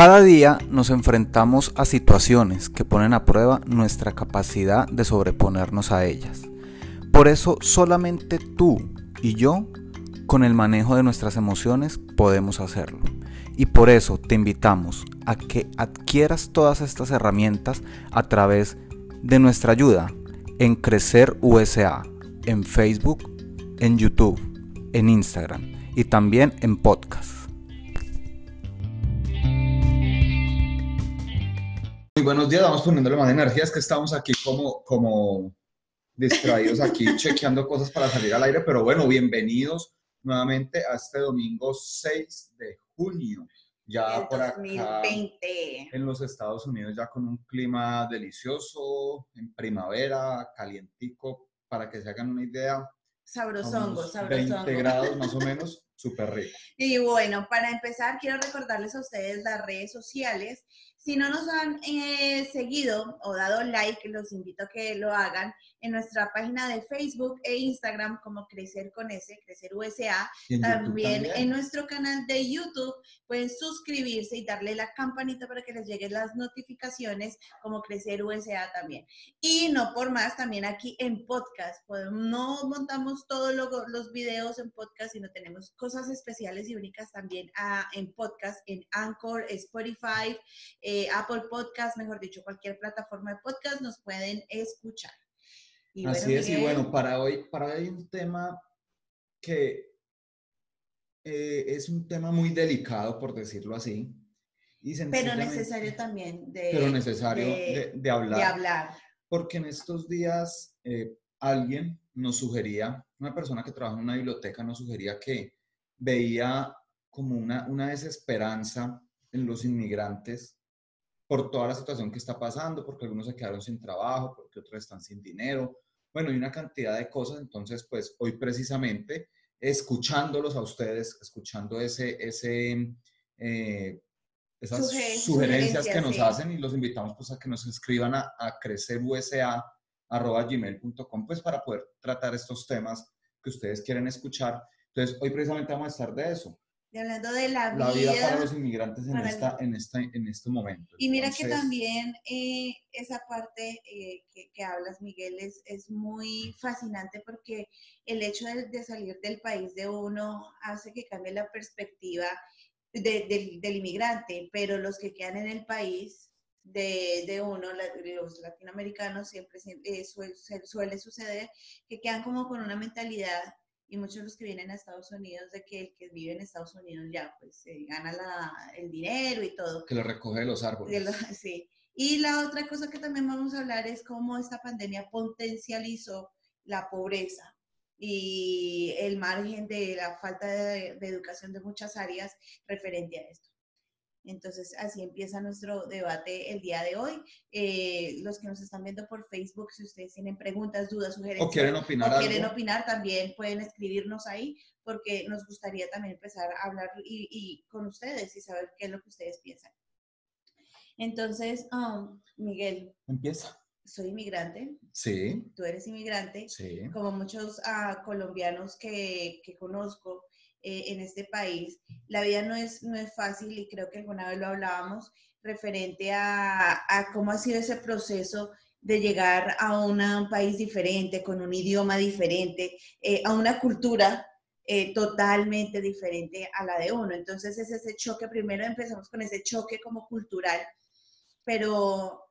Cada día nos enfrentamos a situaciones que ponen a prueba nuestra capacidad de sobreponernos a ellas. Por eso solamente tú y yo, con el manejo de nuestras emociones, podemos hacerlo. Y por eso te invitamos a que adquieras todas estas herramientas a través de nuestra ayuda en Crecer USA, en Facebook, en YouTube, en Instagram y también en podcast. Muy buenos días, vamos poniéndole más energías que estamos aquí como, como distraídos aquí chequeando cosas para salir al aire, pero bueno, bienvenidos nuevamente a este domingo 6 de junio. Ya por acá en los Estados Unidos ya con un clima delicioso, en primavera, calientico, para que se hagan una idea. Sabrosongo, sabrosongo. 20 grados más o menos, súper rico. Y bueno, para empezar quiero recordarles a ustedes las redes sociales si no nos han eh, seguido o dado like, los invito a que lo hagan en nuestra página de Facebook e Instagram como Crecer con S, Crecer USA. También, en nuestro canal de YouTube pueden suscribirse y darle la campanita para que les lleguen las notificaciones como Crecer USA también. Y no por más, también aquí en podcast. no montamos todos los videos en podcast, sino tenemos cosas especiales y únicas también ah, en podcast, en Anchor, Spotify. Eh, Apple Podcast, mejor dicho, cualquier plataforma de podcast, nos pueden escuchar. Así es, y bueno, para hoy, para hoy hay un tema que eh, es un tema muy delicado, por decirlo así. pero necesario también de, pero necesario de, hablar, de hablar. Porque en estos días eh, alguien nos sugería, una persona que trabaja en una biblioteca nos sugería que veía como una, una desesperanza en los inmigrantes por toda la situación que está pasando, porque algunos se quedaron sin trabajo, porque otros están sin dinero, bueno, y una cantidad de cosas. Entonces, pues hoy precisamente, escuchándolos a ustedes, escuchando ese, ese, eh, esas sugerencias, que nos hacen y los invitamos pues a que nos escriban a, a crecerusa.gmail.com pues para poder tratar estos temas que ustedes quieren escuchar. Entonces, hoy precisamente vamos a estar de eso, y hablando de la, la vida, para los inmigrantes en, esta, en, esta, en este momento. Y mira que también eh, esa parte eh, que, que, hablas, Miguel, es, es, muy fascinante porque el hecho de, salir del país de uno hace que cambie la perspectiva de, del inmigrante, pero los que quedan en el país de, uno, los latinoamericanos, siempre eh, suele, suele suceder que quedan como con una mentalidad y muchos de los que vienen a Estados Unidos, de que el que vive en Estados Unidos ya pues se gana la, el dinero y todo. Que lo recoge de los árboles. sí. Y la otra cosa que también vamos a hablar es cómo esta pandemia potencializó la pobreza y el margen de la falta de, de educación de muchas áreas referente a esto. Entonces, así empieza nuestro debate el día de hoy. Eh, los que nos están viendo por Facebook, si ustedes tienen preguntas, dudas, sugerencias o quieren opinar, o quieren opinar también pueden escribirnos ahí porque nos gustaría también empezar a hablar y, con ustedes y saber qué es lo que ustedes piensan. Entonces, um, Miguel. Empieza. Soy inmigrante. Sí. Tú eres inmigrante. Sí. Como muchos uh, colombianos que, que conozco, eh, en este país. La vida no es, no es fácil y creo que alguna vez lo hablábamos referente a, a cómo ha sido ese proceso de llegar a un país diferente, con un idioma diferente, eh, a una cultura eh, totalmente diferente a la de uno. Entonces es ese choque, primero empezamos con ese choque como cultural, pero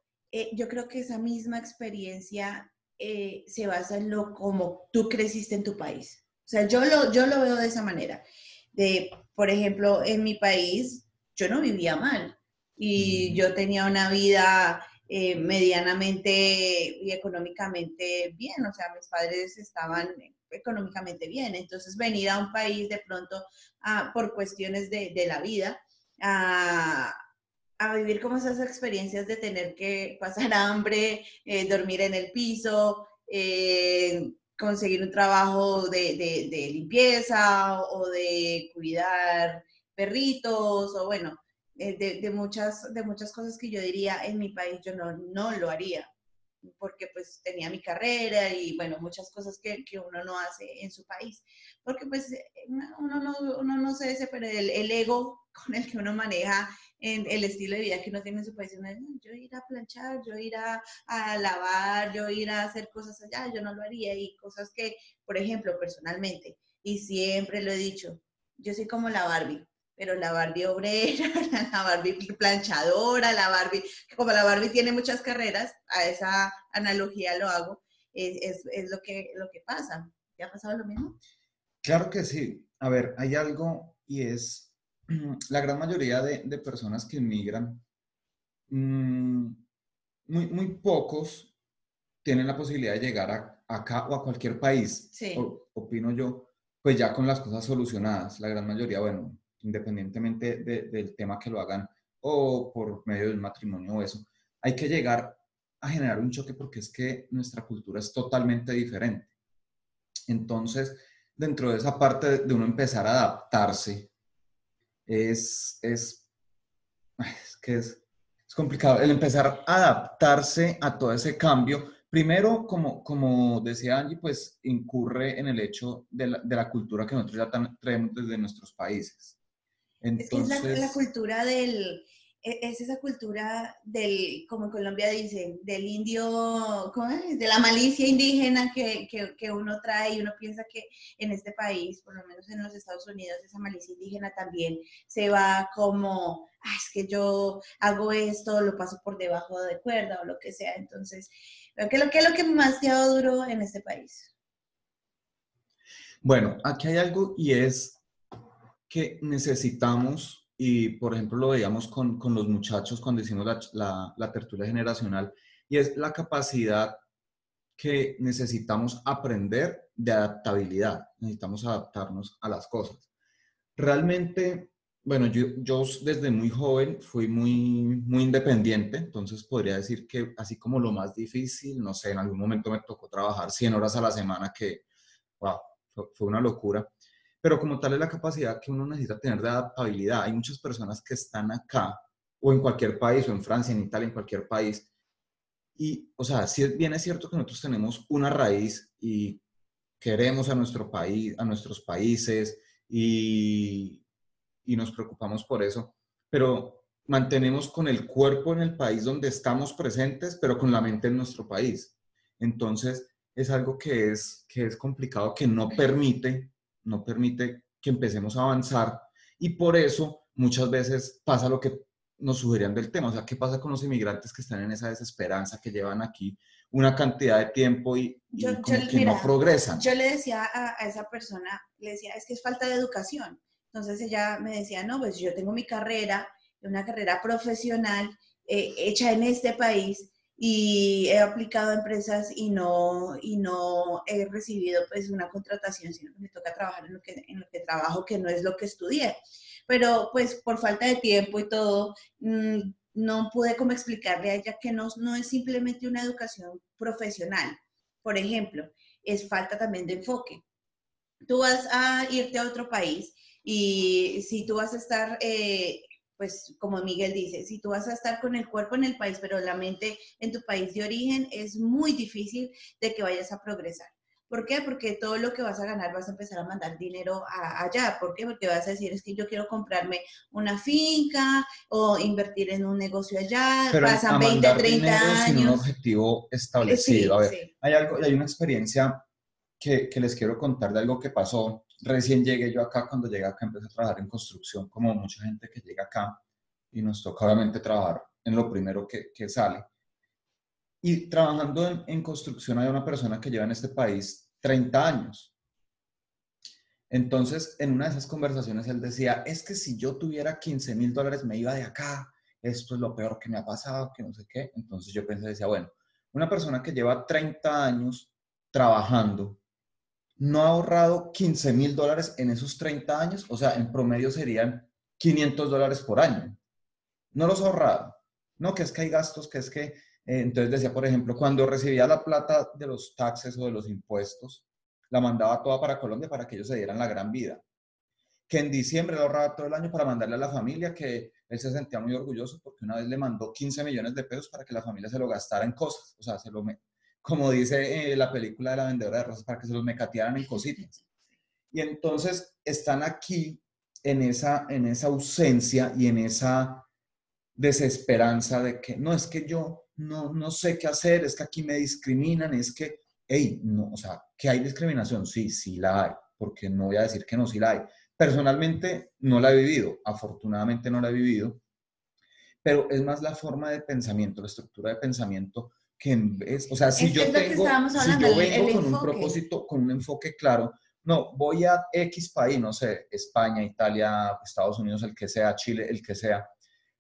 yo creo que esa misma experiencia se basa en lo como tú creciste en tu país. O sea, yo lo, yo lo veo de esa manera. De, por ejemplo, en mi país, yo no vivía mal. Y yo tenía una vida eh, medianamente y económicamente bien, o sea, mis padres estaban económicamente bien, entonces venir a un país de pronto ah, por cuestiones de, de la vida a, a, vivir como esas experiencias de tener que pasar hambre, eh, dormir en el piso, eh, conseguir un trabajo de, de, limpieza o de cuidar perritos o bueno, eh, de, muchas, de muchas cosas que yo diría en mi país yo no, no lo haría porque pues tenía mi carrera y bueno, muchas cosas que, que uno no hace en su país, porque pues uno no, uno no se ese, pero el, ego con el que uno maneja en el estilo de vida que uno tiene en su país, yo ir a planchar, yo ir a, lavar, yo ir a hacer cosas allá, yo no lo haría y cosas que, por ejemplo, personalmente, y siempre lo he dicho, yo soy como la Barbie, pero la Barbie obrera, la Barbie planchadora, la Barbie, como la Barbie tiene muchas carreras, a esa analogía lo hago, es, es, es lo, que, lo que pasa. ¿Te ha pasado lo mismo? Claro que sí. A ver, hay algo y es la gran mayoría de, de personas que inmigran, mmm, muy, muy pocos tienen la posibilidad de llegar a, acá o a cualquier país, sí. o, opino yo, pues ya con las cosas solucionadas. La gran mayoría, bueno, independientemente de, del tema que lo hagan o por medio del matrimonio o eso, hay que llegar a generar un choque porque es que nuestra cultura es totalmente diferente. Entonces, dentro de esa parte de uno empezar a adaptarse, es, es, es que es, es complicado. El empezar a adaptarse a todo ese cambio, primero, como, como decía Angie, pues incurre en el hecho de la, de la cultura que nosotros ya traemos desde nuestros países. Entonces, es la, cultura del, es esa cultura del, como en Colombia dicen, del indio, ¿cómo es? De la malicia indígena que, que, que, uno trae y uno piensa que en este país, por lo menos en los Estados Unidos, esa malicia indígena también se va como, es que yo hago esto, lo paso por debajo de cuerda o lo que sea. Entonces, ¿qué es lo, lo que más te ha dado duro en este país? Bueno, aquí hay algo y es que necesitamos, y por ejemplo lo veíamos con, con los muchachos cuando hicimos la, la, la, tertulia generacional, y es la capacidad que necesitamos aprender de adaptabilidad, necesitamos adaptarnos a las cosas. Realmente, bueno, yo, yo desde muy joven fui muy, muy independiente, entonces podría decir que así como lo más difícil, no sé, en algún momento me tocó trabajar 100 horas a la semana, que, wow, fue, una locura pero como tal es la capacidad que uno necesita tener de adaptabilidad. Hay muchas personas que están acá, o en cualquier país, o en Francia, en Italia, en cualquier país, y, o sea, si bien es cierto que nosotros tenemos una raíz y queremos a nuestro país, a nuestros países, y, y nos preocupamos por eso, pero mantenemos con el cuerpo en el país donde estamos presentes, pero con la mente en nuestro país. Entonces, es algo que es, que es complicado, que no permite no permite que empecemos a avanzar y por eso muchas veces pasa lo que nos sugerían del tema, o sea, ¿qué pasa con los inmigrantes que están en esa desesperanza, que llevan aquí una cantidad de tiempo y, y yo, como yo, que mira, no progresan? Yo le decía a, a, esa persona, le decía, es que es falta de educación. Entonces ella me decía, no, pues yo tengo mi carrera, una carrera profesional eh, hecha en este país, y he aplicado a empresas y no, y no he recibido pues una contratación, sino que me toca trabajar en lo que, en lo que trabajo, que no es lo que estudié. Pero pues por falta de tiempo y todo, mmm, no pude como explicarle a ella que no, no es simplemente una educación profesional. Por ejemplo, es falta también de enfoque. Tú vas a irte a otro país y si tú vas a estar eh, pues como Miguel dice, si tú vas a estar con el cuerpo en el país, pero la mente en tu país de origen, es muy difícil de que vayas a progresar. ¿Por qué? Porque todo lo que vas a ganar vas a empezar a mandar dinero a, allá. ¿Por qué? Porque vas a decir, es que yo quiero comprarme una finca o invertir en un negocio allá. Pero pasan a 20, 30 años. Sin un objetivo establecido. Sí, a ver, sí. hay, algo, hay una experiencia que, que les quiero contar de algo que pasó recién llegué yo acá, cuando llegué acá empecé a trabajar en construcción, como mucha gente que llega acá, y nos toca obviamente trabajar en lo primero que, que sale. Y trabajando en, en, construcción hay una persona que lleva en este país 30 años. Entonces, en una de esas conversaciones él decía, es que si yo tuviera 15 mil dólares me iba de acá esto es lo peor que me ha pasado, que no sé qué. Entonces yo pensé, decía, bueno, una persona que lleva 30 años trabajando, no ha ahorrado 15 mil dólares en esos 30 años, o sea, en promedio serían 500 dólares por año. No los ha ahorrado. No, que es que hay gastos, que es que... eh, entonces decía, por ejemplo, cuando recibía la plata de los taxes o de los impuestos, la mandaba toda para Colombia para que ellos se dieran la gran vida. Que en diciembre le ahorraba todo el año para mandarle a la familia, que él se sentía muy orgulloso porque una vez le mandó 15 millones de pesos para que la familia se lo gastara en cosas. O sea, se lo, como dice eh, la película de la vendedora de rosas, para que se los mecatearan en cositas. Y entonces están aquí en esa, en esa ausencia y en esa desesperanza de que no es que yo no, no sé qué hacer, es que aquí me discriminan, es que, hey, no, o sea, que hay discriminación, sí, sí la hay, porque no voy a decir que no, sí la hay. Personalmente no la he vivido, afortunadamente no la he vivido, pero es más la forma de pensamiento, la estructura de pensamiento que en vez, o sea, si Es- yo es tengo, si yo vengo el con un propósito, con un enfoque claro, no, voy a X país, no sé, España, Italia, Estados Unidos, el que sea, Chile, el que sea,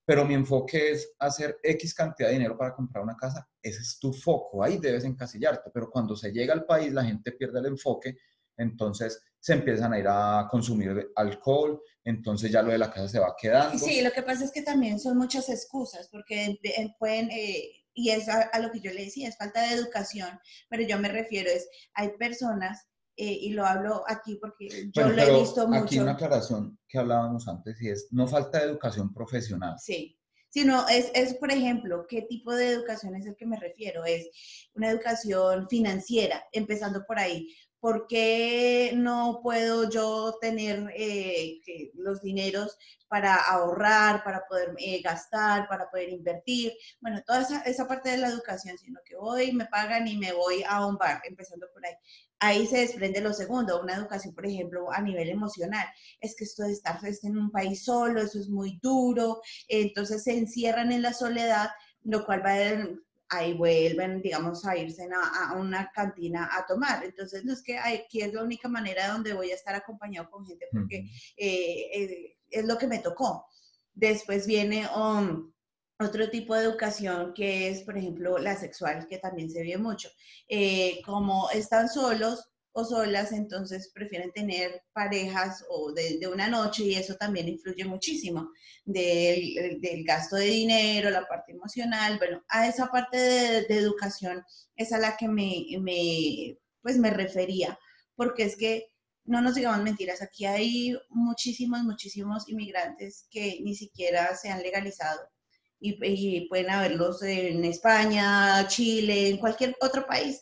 pero mi enfoque es hacer X cantidad de dinero para comprar una casa, ese es tu foco, ahí debes encasillarte, pero cuando se llega al país la gente pierde el enfoque, entonces se empiezan a ir a consumir alcohol, entonces ya lo de la casa se va quedando. Sí, lo que pasa es que también son muchas excusas, porque pueden, eh, y es a, a lo que yo le decía, es falta de educación, pero yo me refiero es, hay personas, eh, y lo hablo aquí porque yo Bueno, lo he visto Aquí mucho. una aclaración que hablábamos antes y es, no falta de educación profesional. Sí, sino es, es, por ejemplo, ¿qué tipo de educación es el que me refiero? Es una educación financiera, empezando por ahí. ¿Por qué no puedo yo tener eh, los dineros para ahorrar, para poder eh, gastar, para poder invertir? Bueno, toda esa, esa parte de la educación, sino que hoy me pagan y me voy a un bar, empezando por ahí. Ahí se desprende lo segundo, una educación, por ejemplo, a nivel emocional. Es que esto de estar en un país solo, eso es muy duro, entonces se encierran en la soledad, lo cual va a ahí vuelven, digamos, a irse a, a, una cantina a tomar. Entonces, no es que aquí es la única manera donde voy a estar acompañado con gente porque eh, eh, es lo que me tocó. Después viene um, otro tipo de educación que es, por ejemplo, la sexual, que también se ve mucho. Eh, como están solos, o solas, entonces prefieren tener parejas o de, una noche y eso también influye muchísimo del, del, gasto de dinero, la parte emocional, bueno, a esa parte de, de educación es a la que me, me, pues me refería, porque es que no nos digamos mentiras, aquí hay muchísimos, muchísimos inmigrantes que ni siquiera se han legalizado y, y pueden haberlos en España, Chile, en cualquier otro país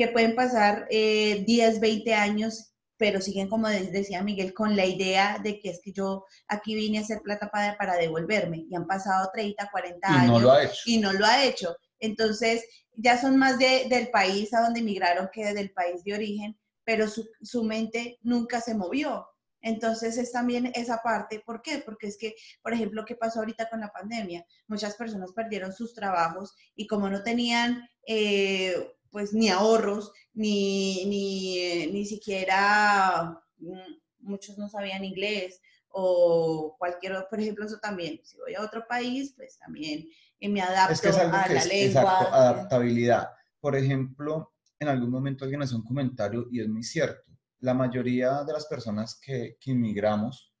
que pueden pasar eh, 10, 20 años, pero siguen, como decía Miguel, con la idea de que es que yo aquí vine a hacer plata para, para devolverme y han pasado 30, 40 y años no lo ha hecho. y no lo ha hecho. Entonces, ya son más de, del país a donde emigraron que del país de origen, pero su, su mente nunca se movió. Entonces es también esa parte, ¿por qué? Porque es que, por ejemplo, ¿qué pasó ahorita con la pandemia? Muchas personas perdieron sus trabajos y como no tenían eh, pues ni ahorros, ni, ni, eh, ni siquiera mm, muchos no sabían inglés o cualquier otro, por ejemplo, eso también, si voy a otro país, pues también eh, me adapto es que es algo a que la es, lengua. Exacto, adaptabilidad. Por ejemplo, en algún momento alguien hace un comentario y es muy cierto. La mayoría de las personas que, que inmigramos,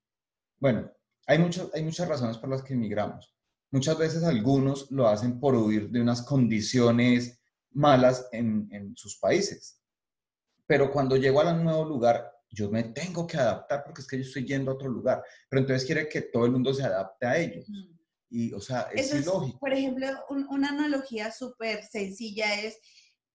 bueno, hay, mucho, hay muchas razones por las que inmigramos. Muchas veces algunos lo hacen por huir de unas condiciones malas en, en, sus países. Pero cuando llego a un nuevo lugar, yo me tengo que adaptar porque es que yo estoy yendo a otro lugar. Pero entonces quiere que todo el mundo se adapte a ellos. Mm. Y, o sea, es. Es, por ejemplo, un, una analogía súper sencilla es,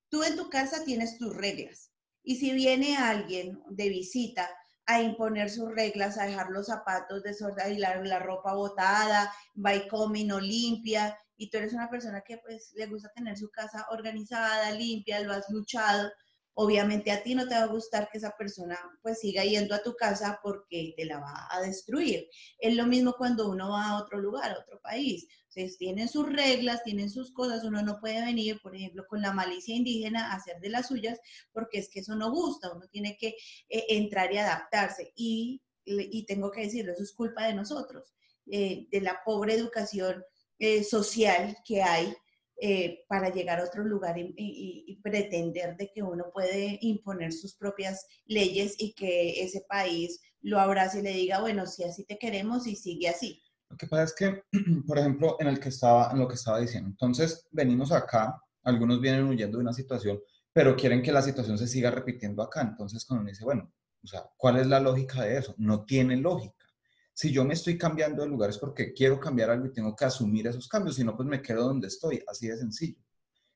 tú en tu casa tienes tus reglas. Y si viene alguien de visita a imponer sus reglas, a dejar los zapatos desordenados y la, la ropa botada, va y come y no limpia, y tú eres una persona que pues le gusta tener su casa organizada, limpia, lo has luchado, obviamente a ti no te va a gustar que esa persona pues siga yendo a tu casa porque te la va a destruir. Es lo mismo cuando uno va a otro lugar, a otro país. Tienen sus reglas, tienen sus cosas, uno no puede venir, por ejemplo, con la malicia indígena a hacer de las suyas porque es que eso no gusta, uno tiene que eh, entrar y adaptarse. Y, y tengo que decirlo, eso es culpa de nosotros, eh, de la pobre educación eh, social que hay eh, para llegar a otro lugar y, pretender de que uno puede imponer sus propias leyes y que ese país lo abrace y le diga, bueno, si así te queremos y sigue así. Lo que pasa es que, por ejemplo, en, el que estaba, en lo que estaba diciendo, entonces venimos acá, algunos vienen huyendo de una situación, pero quieren que la situación se siga repitiendo acá. Entonces, cuando uno dice, bueno, o sea, ¿cuál es la lógica de eso? No tiene lógica. Si yo me estoy cambiando de lugar es porque quiero cambiar algo y tengo que asumir esos cambios, si no, pues me quedo donde estoy, así de sencillo.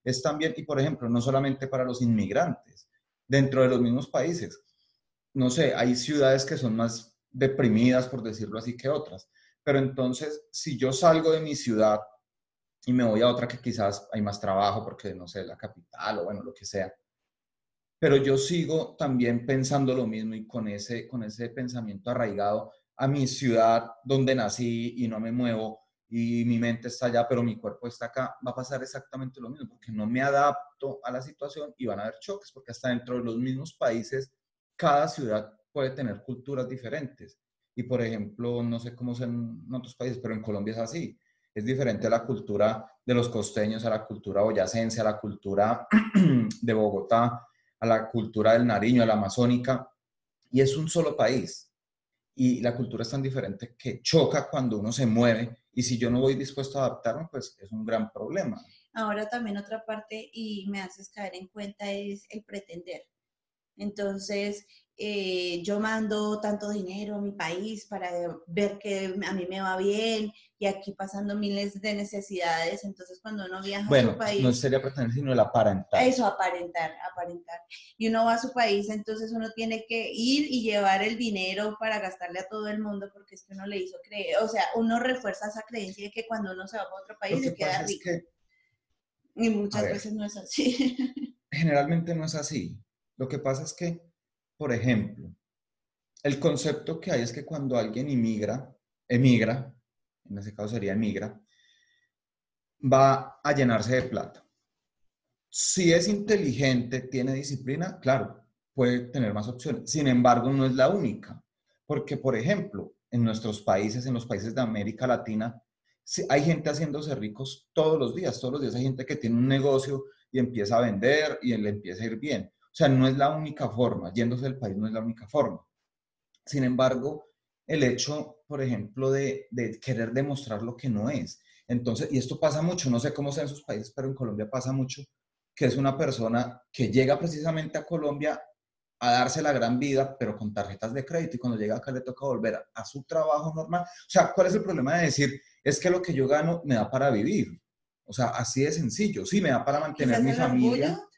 Es también, y por ejemplo, no solamente para los inmigrantes, dentro de los mismos países, no sé, hay ciudades que son más deprimidas, por decirlo así, que otras. Pero entonces, si yo salgo de mi ciudad y me voy a otra que quizás hay más trabajo, porque no sé, la capital o bueno, lo que sea, pero yo sigo también pensando lo mismo y con ese, con ese pensamiento arraigado a mi ciudad donde nací y no me muevo y mi mente está allá, pero mi cuerpo está acá, va a pasar exactamente lo mismo, porque no me adapto a la situación y van a haber choques, porque hasta dentro de los mismos países, cada ciudad puede tener culturas diferentes. Y por ejemplo, no sé cómo son en otros países, pero en Colombia es así. Es diferente la cultura de los costeños, a la cultura boyacense, a la cultura de Bogotá, a la cultura del Nariño, a la amazónica. Y es un solo país. Y la cultura es tan diferente que choca cuando uno se mueve. Y si yo no voy dispuesto a adaptarme, pues es un gran problema. Ahora también otra parte, y me haces caer en cuenta, es el pretender. Entonces, eh, yo mando tanto dinero a mi país para ver que a mí me va bien y aquí pasando miles de necesidades. Entonces, cuando uno viaja a su país... no sería pretender, sino el aparentar. Eso, aparentar, aparentar. Y uno va a su país, entonces uno tiene que ir y llevar el dinero para gastarle a todo el mundo porque es que uno le hizo creer, o sea, uno refuerza esa creencia de que cuando uno se va a otro país se queda es rico. que Y muchas ver. veces no es así. generalmente no es así. Lo que pasa es que, por ejemplo, el concepto que hay es que cuando alguien inmigra, emigra, en ese caso sería emigra, va a llenarse de plata. Si es inteligente, tiene disciplina, claro, puede tener más opciones. Sin embargo, no es la única. Porque, por ejemplo, en nuestros países, en los países de América Latina, hay gente haciéndose ricos todos los días. Todos los días hay gente que tiene un negocio y empieza a vender y le empieza a ir bien. O sea, no es la única forma. Yéndose del país no es la única forma. Sin embargo, el hecho, por ejemplo, de, de querer demostrar lo que no es. Entonces, y esto pasa mucho, no sé cómo sea en sus países, pero en Colombia pasa mucho, que es una persona que llega precisamente a Colombia a darse la gran vida, pero con tarjetas de crédito, y cuando llega acá le toca volver a, a su trabajo normal. O sea, ¿cuál es el problema de decir, es que lo que yo gano me da para vivir? O sea, así de sencillo, sí, me da para mantener mi familia. orgullo,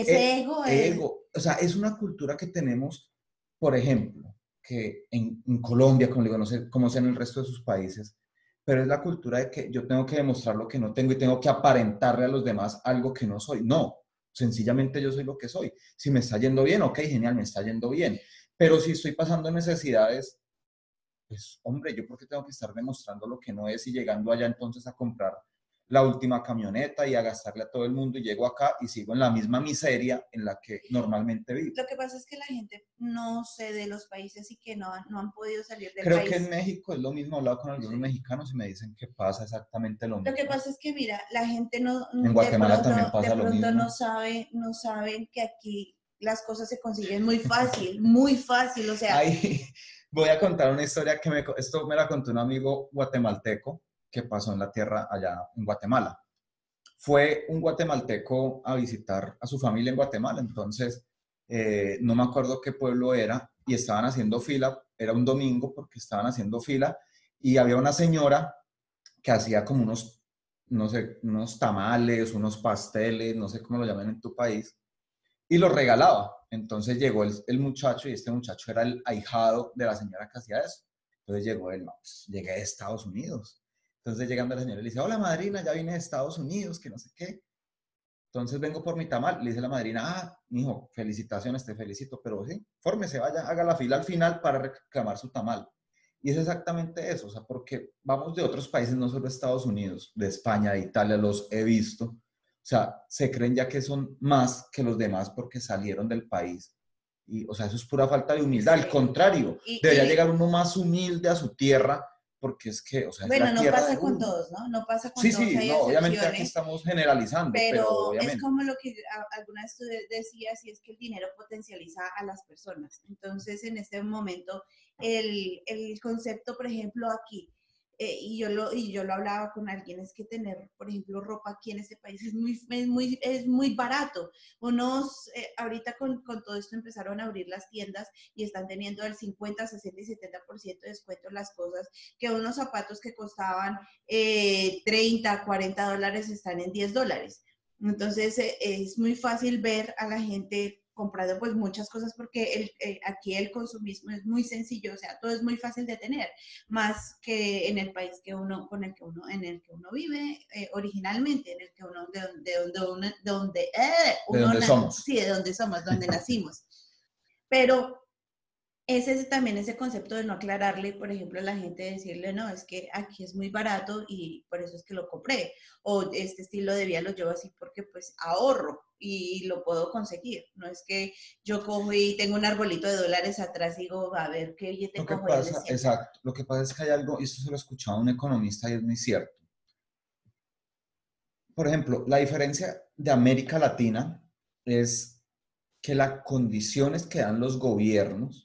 ese Eh, ego, es- ego. O sea, es una cultura que tenemos, por ejemplo, que en, en Colombia, como digo, no sé cómo sea en el resto de sus países, pero es la cultura de que yo tengo que demostrar lo que no tengo y tengo que aparentarle a los demás algo que no soy. No, sencillamente yo soy lo que soy. Si me está yendo bien, ok, genial, me está yendo bien. Pero si estoy pasando necesidades, pues hombre, yo porque tengo que estar demostrando lo que no es y llegando allá entonces a comprar la última camioneta y a gastarle a todo el mundo y llego acá y sigo en la misma miseria en la que normalmente vivo. Lo que pasa es que la gente no sé de los países y que no, han- no han podido salir del Creo país. que en México es lo mismo, he hablado con algunos mexicanos y me dicen que pasa exactamente lo mismo. Lo que pasa es que, mira, la gente no, En Guatemala pronto, también pasa de lo mismo. no sabe, no saben que aquí las cosas se consiguen muy fácil, muy fácil, o sea, Ahí voy a contar una historia que me, esto me la contó un amigo guatemalteco que pasó en la tierra allá en Guatemala. Fue un guatemalteco a visitar a su familia en Guatemala, entonces eh, no me acuerdo qué pueblo era y estaban haciendo fila, era un domingo porque estaban haciendo fila y había una señora que hacía como unos, no sé, unos tamales, unos pasteles, no sé cómo lo llaman en tu país, y los regalaba. Entonces llegó el, muchacho y este muchacho era el ahijado de la señora que hacía eso. Entonces llegó él, no, pues, llegué de Estados Unidos. Entonces llegando la señora le dice, hola madrina, ya vine de Estados Unidos, que no sé qué. Entonces vengo por mi tamal. Le dice la madrina, ah, hijo, felicitaciones, te felicito, pero sí, fórmese, vaya, haga la fila al final para reclamar su tamal. Y es exactamente eso, o sea, porque vamos de otros países, no solo Estados Unidos, de España, de Italia, los he visto. O sea, se creen ya que son más que los demás porque salieron del país. Y, o sea, eso es pura falta de humildad. Al contrario, Y- debería y- llegar uno más humilde a su tierra porque es que, o sea, Bueno, no pasa con todos, ¿no? No pasa con Sí, todos. sí, hay no, obviamente aquí estamos generalizando, pero, Pero es como lo que alguna vez tú de- decías, y es que el dinero potencializa a las personas. Entonces, en este momento, el, el concepto, por ejemplo, aquí, eh, y, yo lo, y yo lo hablaba con alguien, es que tener, por ejemplo, ropa aquí en este país es muy, es muy, es muy barato. Unos, eh, ahorita con, con todo esto empezaron a abrir las tiendas y están teniendo el 50, 60 y 70% de descuento en las cosas, que unos zapatos que costaban eh, 30, 40 dólares están en 10 dólares. Entonces eh, es muy fácil ver a la gente comprando pues muchas cosas porque el, eh, aquí el consumismo es muy sencillo, o sea, todo es muy fácil de tener, más que en el país que uno, con el que uno, en el que uno vive eh, originalmente, en el que uno, de, donde, de de donde, eh, De uno donde na- somos. Sí, de donde somos, donde nacimos. Pero es ese también ese concepto de no aclararle, por ejemplo, a la gente decirle, no, es que aquí es muy barato y por eso es que lo compré. O este estilo de vida lo llevo así porque pues ahorro y lo puedo conseguir. No es que yo cojo y tengo un arbolito de dólares atrás y digo, a ver qué billete Lo que cojo pasa, exacto, lo que pasa es que hay algo, y esto se lo he escuchado a un economista y es muy cierto. Por ejemplo, la diferencia de América Latina es que las condiciones que dan los gobiernos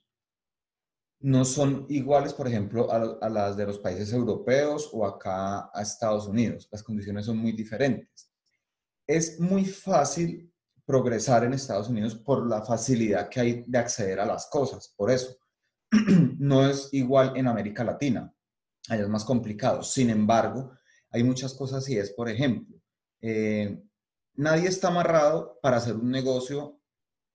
no son iguales, por ejemplo, a, las de los países europeos o acá a Estados Unidos. Las condiciones son muy diferentes. Es muy fácil progresar en Estados Unidos por la facilidad que hay de acceder a las cosas, por eso no es igual en América Latina. Allá es más complicado. Sin embargo, hay muchas cosas y es, por ejemplo, eh, nadie está amarrado para hacer un negocio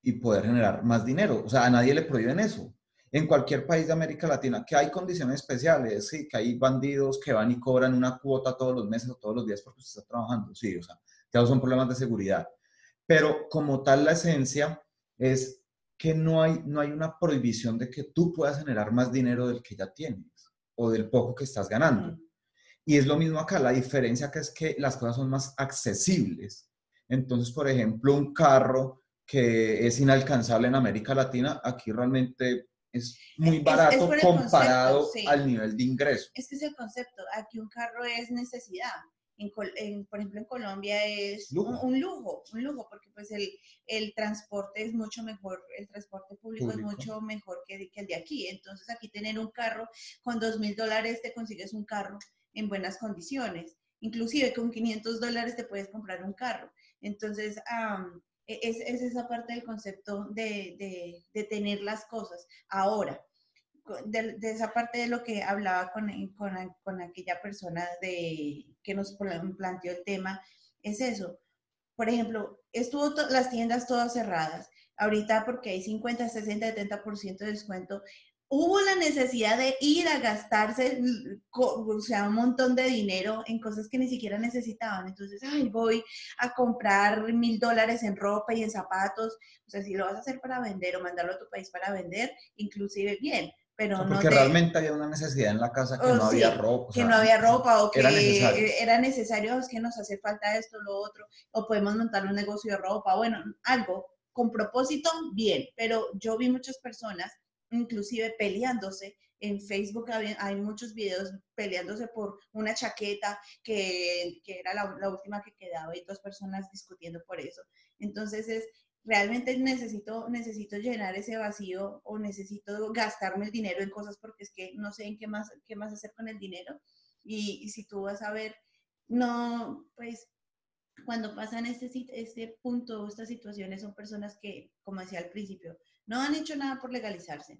y poder generar más dinero. O sea, a nadie le prohíben eso. En cualquier país de América Latina, que hay condiciones especiales, sí, que hay bandidos que van y cobran una cuota todos los meses o todos los días porque usted está trabajando, sí, o sea, todos son problemas de seguridad. Pero como tal, la esencia es que no hay, no hay una prohibición de que tú puedas generar más dinero del que ya tienes o del poco que estás ganando. Y es lo mismo acá, la diferencia que es que las cosas son más accesibles. Entonces, por ejemplo, un carro que es inalcanzable en América Latina, aquí realmente es muy Es- es barato por el comparado concepto, sí. al nivel de ingreso. Es que es el concepto. Aquí un carro es necesidad. En, en- por ejemplo, en Colombia es Lujo. Un, un lujo, un lujo, porque pues el, el transporte es mucho mejor, el transporte público, Público. es mucho mejor que, que el de aquí. Entonces aquí tener un carro con dos mil dólares te consigues un carro en buenas condiciones. Inclusive con 500 dólares te puedes comprar un carro. Entonces, es, es esa parte del concepto de, de- tener las cosas. Ahora, de, de esa parte de lo que hablaba con, con, con aquella persona de, que nos pla- planteó el tema, es eso. Por ejemplo, estuvo las tiendas todas cerradas. Ahorita porque hay 50, 60, 70% de descuento, hubo la necesidad de ir a gastarse, o sea, un montón de dinero en cosas que ni siquiera necesitaban. Entonces, ay, voy a comprar mil dólares en ropa y en zapatos. O sea, si lo vas a hacer para vender o mandarlo a tu país para vender, inclusive bien, pero no porque te- realmente había una necesidad en la casa que Oh, no había sí, ropa. o que no había ropa o que era necesario. era necesario, es que nos hace falta esto, lo otro, o podemos montar un negocio de ropa, bueno, algo con propósito, bien, pero yo vi muchas personas, inclusive peleándose. En Facebook hay muchos videos peleándose por una chaqueta que, que era la, última que quedaba y dos personas discutiendo por eso. Entonces es, realmente necesito, necesito llenar ese vacío o necesito gastarme el dinero en cosas porque es que no sé en qué más, qué más hacer con el dinero. Y, si tú vas a ver, no, pues cuando pasan este, este punto, estas situaciones, son personas que, como decía al principio, no han hecho nada por legalizarse.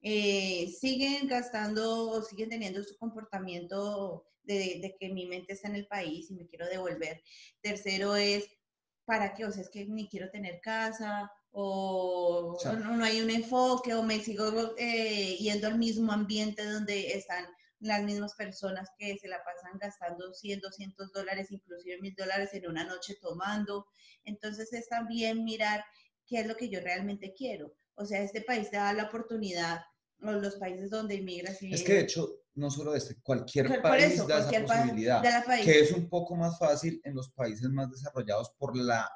Eh, siguen gastando o siguen teniendo su comportamiento de, de que mi mente está en el país y me quiero devolver. Tercero es, ¿para qué? O sea, es que ni quiero tener casa o, no hay un enfoque o me sigo eh, yendo al mismo ambiente donde están las mismas personas que se la pasan gastando 100, 200 dólares, inclusive mil dólares en una noche tomando. Entonces es también mirar qué es lo que yo realmente quiero. O sea, este país te da la oportunidad, o los países donde inmigras y... Es que de hecho, no solo este, cualquier país eso, da cualquier esa posibilidad, da la país. que es un poco más fácil en los países más desarrollados por la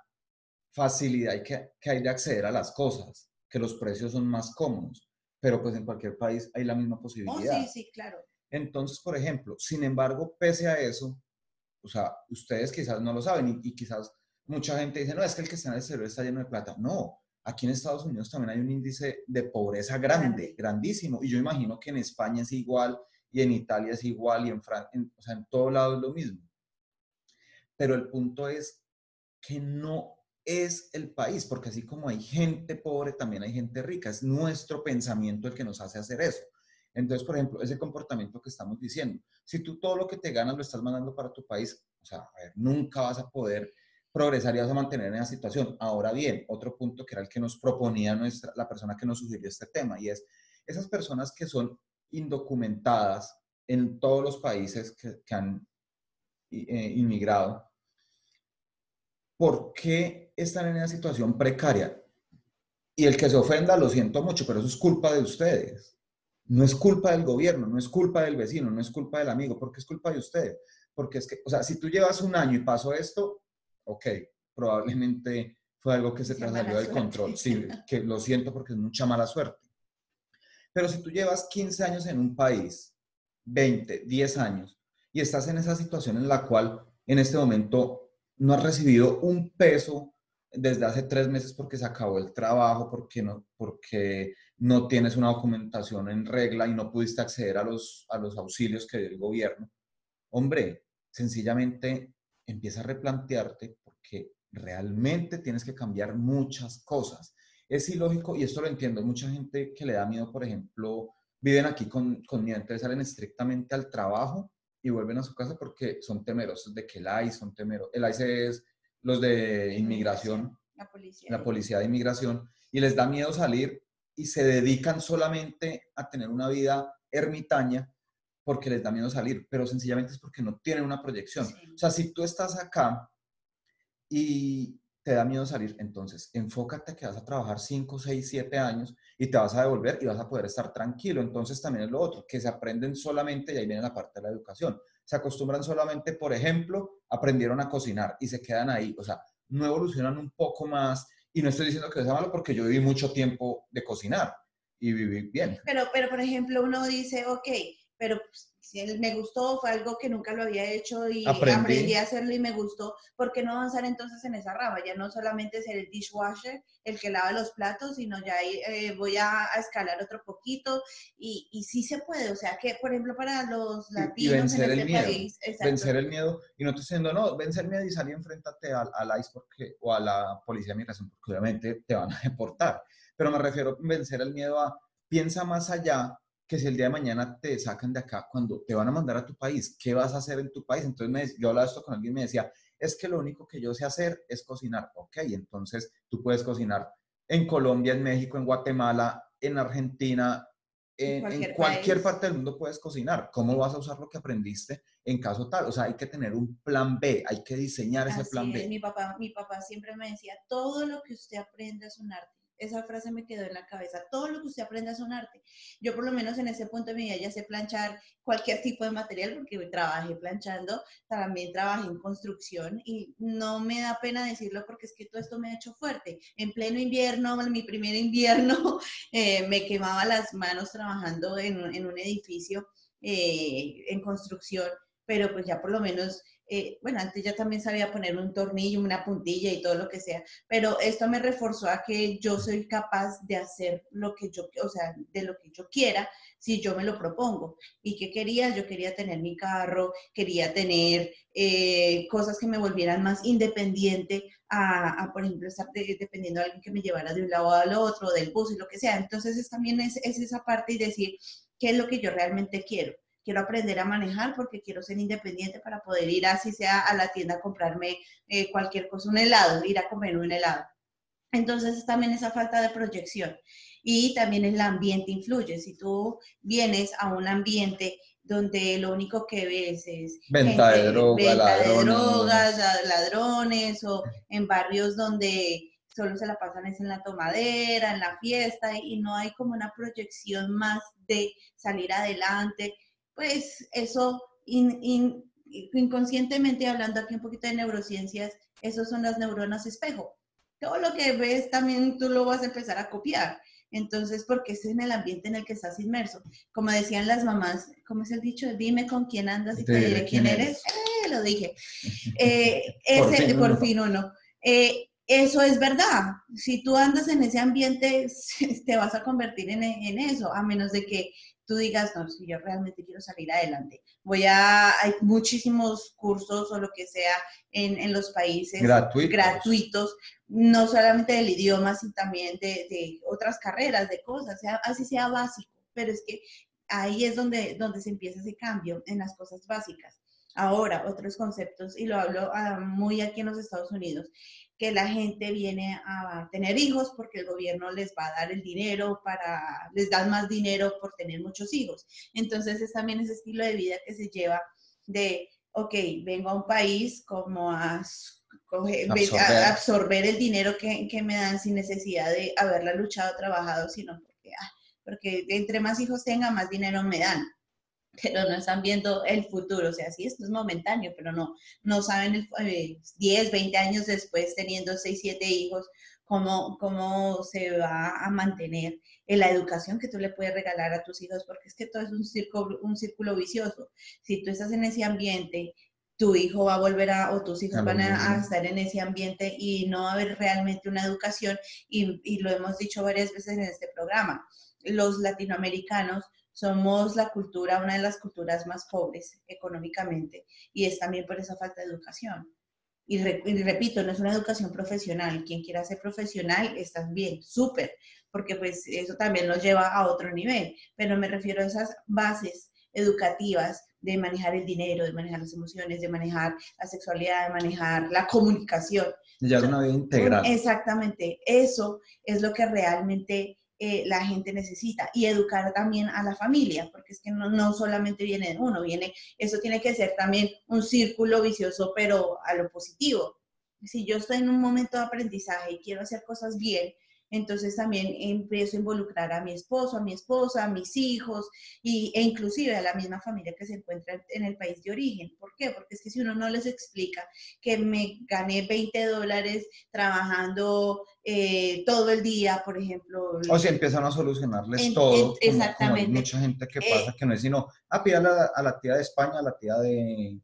facilidad que, que hay de acceder a las cosas, que los precios son más cómodos, pero pues en cualquier país hay la misma Oh, posibilidad. sí, sí, claro. Entonces, por ejemplo, sin embargo, pese a eso, o sea, ustedes quizás no lo saben y, y quizás mucha gente dice, no, es que el que está en el exterior está lleno de plata. No, aquí en Estados Unidos también hay un índice de pobreza grande, grandísimo. Y yo imagino que en España es igual y en Italia es igual y en Francia, o sea, en todo lado es lo mismo. Pero el punto es que no es el país, porque así como hay gente pobre, también hay gente rica. Es nuestro pensamiento el que nos hace hacer eso. Entonces, por ejemplo, ese comportamiento que estamos diciendo, si tú todo lo que te ganas lo estás mandando para tu país, o sea, a ver, nunca vas a poder progresar y vas a mantener en esa situación. Ahora bien, otro punto que era el que nos proponía nuestra, la persona que nos sugirió este tema, y es esas personas que son indocumentadas en todos los países que, que han eh, inmigrado, ¿por qué están en esa situación precaria? Y el que se ofenda, lo siento mucho, pero eso es culpa de ustedes. No es culpa del gobierno, no es culpa del vecino, no es culpa del amigo, porque es culpa de ustedes. Porque es que, o sea, si tú llevas un año y pasó esto, ok, probablemente fue algo que se trasladó del suerte. control. Sí, que lo siento porque es mucha mala suerte. Pero si tú llevas 15 años en un país, 20, 10 años, y estás en esa situación en la cual en este momento no has recibido un peso desde hace tres meses porque se acabó el trabajo, porque no, porque no tienes una documentación en regla y no pudiste acceder a los, a los auxilios que dio el gobierno, hombre, sencillamente empieza a replantearte porque realmente tienes que cambiar muchas cosas. Es ilógico, y esto lo entiendo, mucha gente que le da miedo, por ejemplo, viven aquí con, con miedo, entonces salen estrictamente al trabajo y vuelven a su casa porque son temerosos de que el ICE, son temerosos, el ICE es los de inmigración, La policía. la policía de inmigración, y les da miedo salir y se dedican solamente a tener una vida ermitaña porque les da miedo salir, pero sencillamente es porque no tienen una proyección. Sí. O sea, si tú estás acá y te da miedo salir, entonces enfócate que vas a trabajar 5, 6, 7 años y te vas a devolver y vas a poder estar tranquilo. Entonces también es lo otro, que se aprenden solamente, y ahí viene la parte de la educación, se acostumbran solamente, por ejemplo, aprendieron a cocinar y se quedan ahí. O sea, no evolucionan un poco más y no estoy diciendo que sea malo porque yo viví mucho tiempo de cocinar y viví bien. Pero, pero, por ejemplo, uno dice, ok, pero pues, me gustó, fue algo que nunca lo había hecho y Aprendí. aprendí. a hacerlo y me gustó, ¿por qué no avanzar entonces en esa rama? Ya no solamente ser el dishwasher, el que lava los platos, sino ya eh, voy a, a escalar otro poquito y, y sí se puede, o sea que, por ejemplo, para los latinos y vencer en el este miedo, país, vencer el miedo y no estoy diciendo, no, vencer el miedo y salir enfréntate al, al ICE porque, o a la policía de migración porque obviamente te van a deportar. Pero me refiero a vencer el miedo a, piensa más allá que si el día de mañana te sacan de acá, cuando te van a mandar a tu país, ¿qué vas a hacer en tu país? Entonces me, yo hablaba esto con alguien y me decía, es que lo único que yo sé hacer es cocinar. Ok, entonces tú puedes cocinar en Colombia, en México, en Guatemala, en Argentina, en, en cualquier país. parte del mundo puedes cocinar. ¿Cómo vas a usar lo que aprendiste en caso tal? O sea, hay que tener un plan B, hay que diseñar ese Así plan es, B. Mi papá, mi papá siempre me decía, todo lo que usted aprende es un arte. Esa frase me quedó en la cabeza, todo lo que usted aprende es un arte. Yo por lo menos en ese punto de mi vida ya sé planchar cualquier tipo de material porque trabajé planchando, también trabajé en construcción y no me da pena decirlo porque es que todo esto me ha hecho fuerte. En pleno invierno, en mi primer invierno, eh, me quemaba las manos trabajando en en un edificio eh, en construcción, pero pues ya por lo menos eh, bueno, antes ya también sabía poner un tornillo, una puntilla y todo lo que sea, pero esto me reforzó a que yo soy capaz de hacer lo que yo, o sea, de lo que yo quiera si yo me lo propongo. ¿Y qué quería? Yo quería tener mi carro, quería tener eh, cosas que me volvieran más independiente a, por ejemplo, estar de- dependiendo de alguien que me llevara de un lado al otro, del bus y lo que sea. Entonces es, también es, es esa parte y decir qué es lo que yo realmente quiero quiero aprender a manejar porque quiero ser independiente para poder ir así sea a la tienda a comprarme eh, cualquier cosa, un helado, ir a comer un helado. Entonces también esa falta de proyección. Y también el ambiente influye. Si tú vienes a un ambiente donde lo único que ves es Venta de droga, venta de ladrones. drogas, la- ladrones, o en barrios donde solo se la pasan es en la tomadera, en la fiesta, y no hay como una proyección más de salir adelante, pues eso in- in- inconscientemente hablando aquí un poquito de neurociencias, esos son las neuronas espejo. Todo lo que ves también tú lo vas a empezar a copiar. Entonces, porque es en el ambiente en el que estás inmerso. Como decían las mamás, ¿cómo es el dicho? Dime con quién andas y te, diré quién eres. Eh, lo dije. Eh, Por ese, fin por fin uno. Eh, eso es verdad. Si tú andas en ese ambiente, te vas a convertir en, en eso, a menos de que tú digas, no, si yo realmente quiero salir adelante. Voy a, hay muchísimos cursos o lo que sea en, en los países Gratuitos. gratuitos, no solamente del idioma, sino también de, de otras carreras, de cosas, sea, así sea básico, pero es que ahí es donde, donde se empieza ese cambio en las cosas básicas. Ahora, otros conceptos, y lo hablo ah, muy aquí en los Estados Unidos, que la gente viene a tener hijos porque el gobierno les va a dar el dinero para, les dan más dinero por tener muchos hijos. Entonces es también ese estilo de vida que se lleva de, ok, vengo a un país como a, absorber el dinero que, que me dan sin necesidad de haberla luchado, trabajado, sino porque, ah, porque entre más hijos tenga, más dinero me dan pero no están viendo el futuro, o sea, sí, esto es momentáneo, pero no, no saben el, eh, 10, 20 años después, teniendo 6, 7 hijos, cómo, cómo se va a mantener en la educación que tú le puedes regalar a tus hijos, porque es que todo es un círculo, un círculo vicioso. Si tú estás en ese ambiente, tu hijo va a volver a, o tus hijos A van a, a estar en ese ambiente y no va a haber realmente una educación, y, y lo hemos dicho varias veces en este programa. Los latinoamericanos somos la cultura, una de las culturas más pobres económicamente, y es también por esa falta de educación. Y, re- y repito, no es una educación profesional. Quien quiera ser profesional, estás bien, súper, porque pues eso también nos lleva a otro nivel. Pero me refiero a esas bases educativas de manejar el dinero, de manejar las emociones, de manejar la sexualidad, de manejar la comunicación. Ya es una vida integral. Exactamente, eso es lo que realmente eh, la gente necesita y educar también a la familia, porque es que no, no solamente viene de uno, viene, eso tiene que ser también un círculo vicioso, pero a lo positivo. Si yo estoy en un momento de aprendizaje y quiero hacer cosas bien, entonces también empiezo a involucrar a mi esposo, a mi esposa, a mis hijos y, e inclusive a la misma familia que se encuentra en el país de origen. ¿Por qué? Porque es que si uno no les explica que me gané 20 dólares trabajando eh, todo el día, por ejemplo. O si empiezan a solucionarles En- todo. en- como- como exactamente. mucha gente que Eh, pasa que no es sino, ah, pídale a, la- a la tía de España, a la tía de,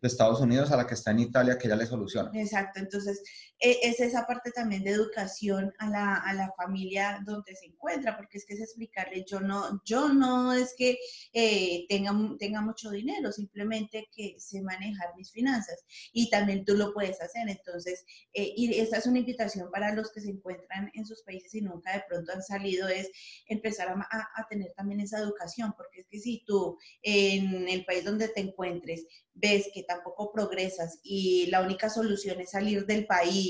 de Estados Unidos, a la que está en Italia, que ella le soluciona. Exacto, entonces es esa parte también de educación a la, a la familia donde se encuentra, porque es que es explicarle, yo no, yo no es que eh, tenga, tenga mucho dinero, simplemente que sé manejar mis finanzas y también tú lo puedes hacer, entonces, eh, y esta es una invitación para los que se encuentran en sus países y nunca de pronto han salido, es empezar a, a- a tener también esa educación, porque es que si tú en el país donde te encuentres ves que tampoco progresas y la única solución es salir del país,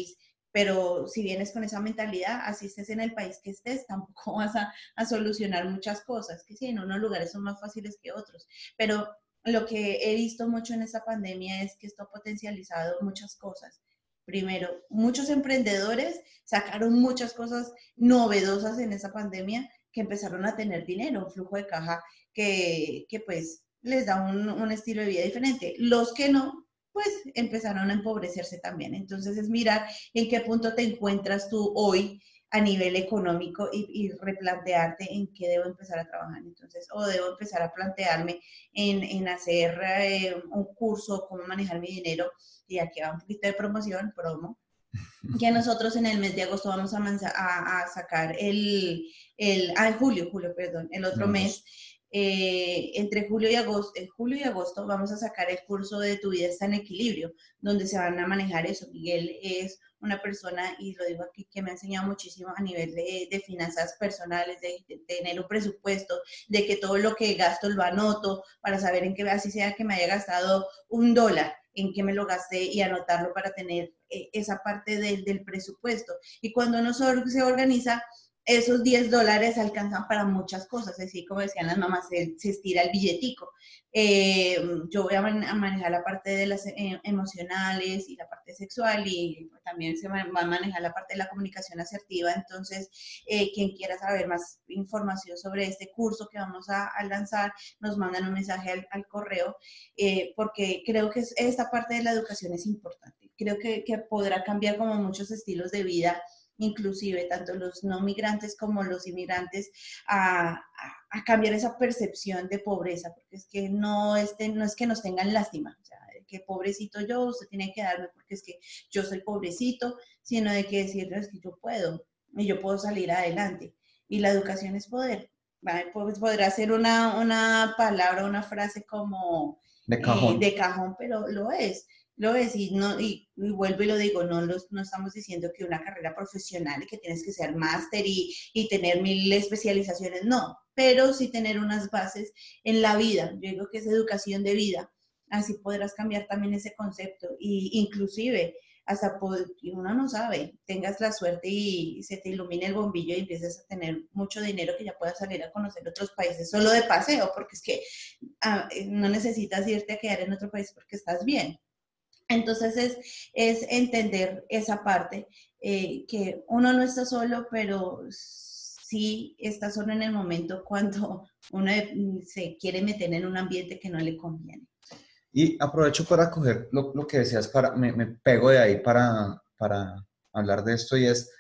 pero si vienes con esa mentalidad, así estés en el país que estés, tampoco vas a, a solucionar muchas cosas, que sí, en unos lugares son más fáciles que otros, pero lo que he visto mucho en esta pandemia es que esto ha potencializado muchas cosas. Primero, muchos emprendedores sacaron muchas cosas novedosas en esa pandemia que empezaron a tener dinero, un flujo de caja que, que pues les da un, un estilo de vida diferente. Los que no, pues empezaron a empobrecerse también. Entonces es mirar en qué punto te encuentras tú hoy a nivel económico y, y replantearte en qué debo empezar a trabajar. Entonces, o debo empezar a plantearme en, en hacer eh, un curso, cómo manejar mi dinero. Y aquí va un poquito de promoción, promo. Que nosotros en el mes de agosto vamos a, manza- a, a sacar el, el, ah, julio, julio, perdón, el otro En mes, eh, entre julio y agosto, en julio y agosto vamos a sacar el curso de Tu vida está en equilibrio, donde se van a manejar eso. Miguel es una persona, y lo digo aquí, que me ha enseñado muchísimo a nivel de, de finanzas personales, de, de tener un presupuesto, de que todo lo que gasto lo anoto para saber en qué, así sea que me haya gastado un dólar, en qué me lo gasté y anotarlo para tener eh, esa parte del, del presupuesto. Y cuando uno se organiza, esos 10 dólares alcanzan para muchas cosas, así como decían las mamás, se, se estira el billetico. Eh, yo voy a, man- a manejar la parte de las eh, emocionales y la parte sexual y también se va a manejar la parte de la comunicación asertiva. Entonces, eh, quien quiera saber más información sobre este curso que vamos a, a lanzar, nos mandan un mensaje al, al correo, eh, porque creo que es- esta parte de la educación es importante. Creo que, que podrá cambiar como muchos estilos de vida inclusive tanto los no migrantes como los inmigrantes, a, a- a cambiar esa percepción de pobreza, porque es que no, este, no es que nos tengan lástima, o sea, de que pobrecito yo, usted tiene que darme porque es que yo soy pobrecito, sino de que decirles que yo puedo y yo puedo salir adelante. Y la educación es poder. ¿vale? Pues podrá ser una, una palabra, una frase como De eh, de cajón, pero lo es, lo es, y, no, y, y vuelvo y lo digo, no, los, no estamos diciendo que una carrera profesional y que tienes que ser máster y, y tener mil especializaciones, no, pero sí tener unas bases en la vida, yo digo que es educación de vida, así podrás cambiar también ese concepto, y inclusive hasta pod- y uno no sabe, tengas la suerte y se te ilumine el bombillo y empieces a tener mucho dinero que ya puedas salir a conocer otros países solo de paseo, porque es que ah, eh, no necesitas irte a quedar en otro país porque estás bien. Entonces es, es entender esa parte, eh, que uno no está solo, pero sí está solo en el momento cuando uno eh, se quiere meter en un ambiente que no le conviene. Y aprovecho para coger lo, lo que decías, para, me, me pego de ahí para, para hablar de esto y es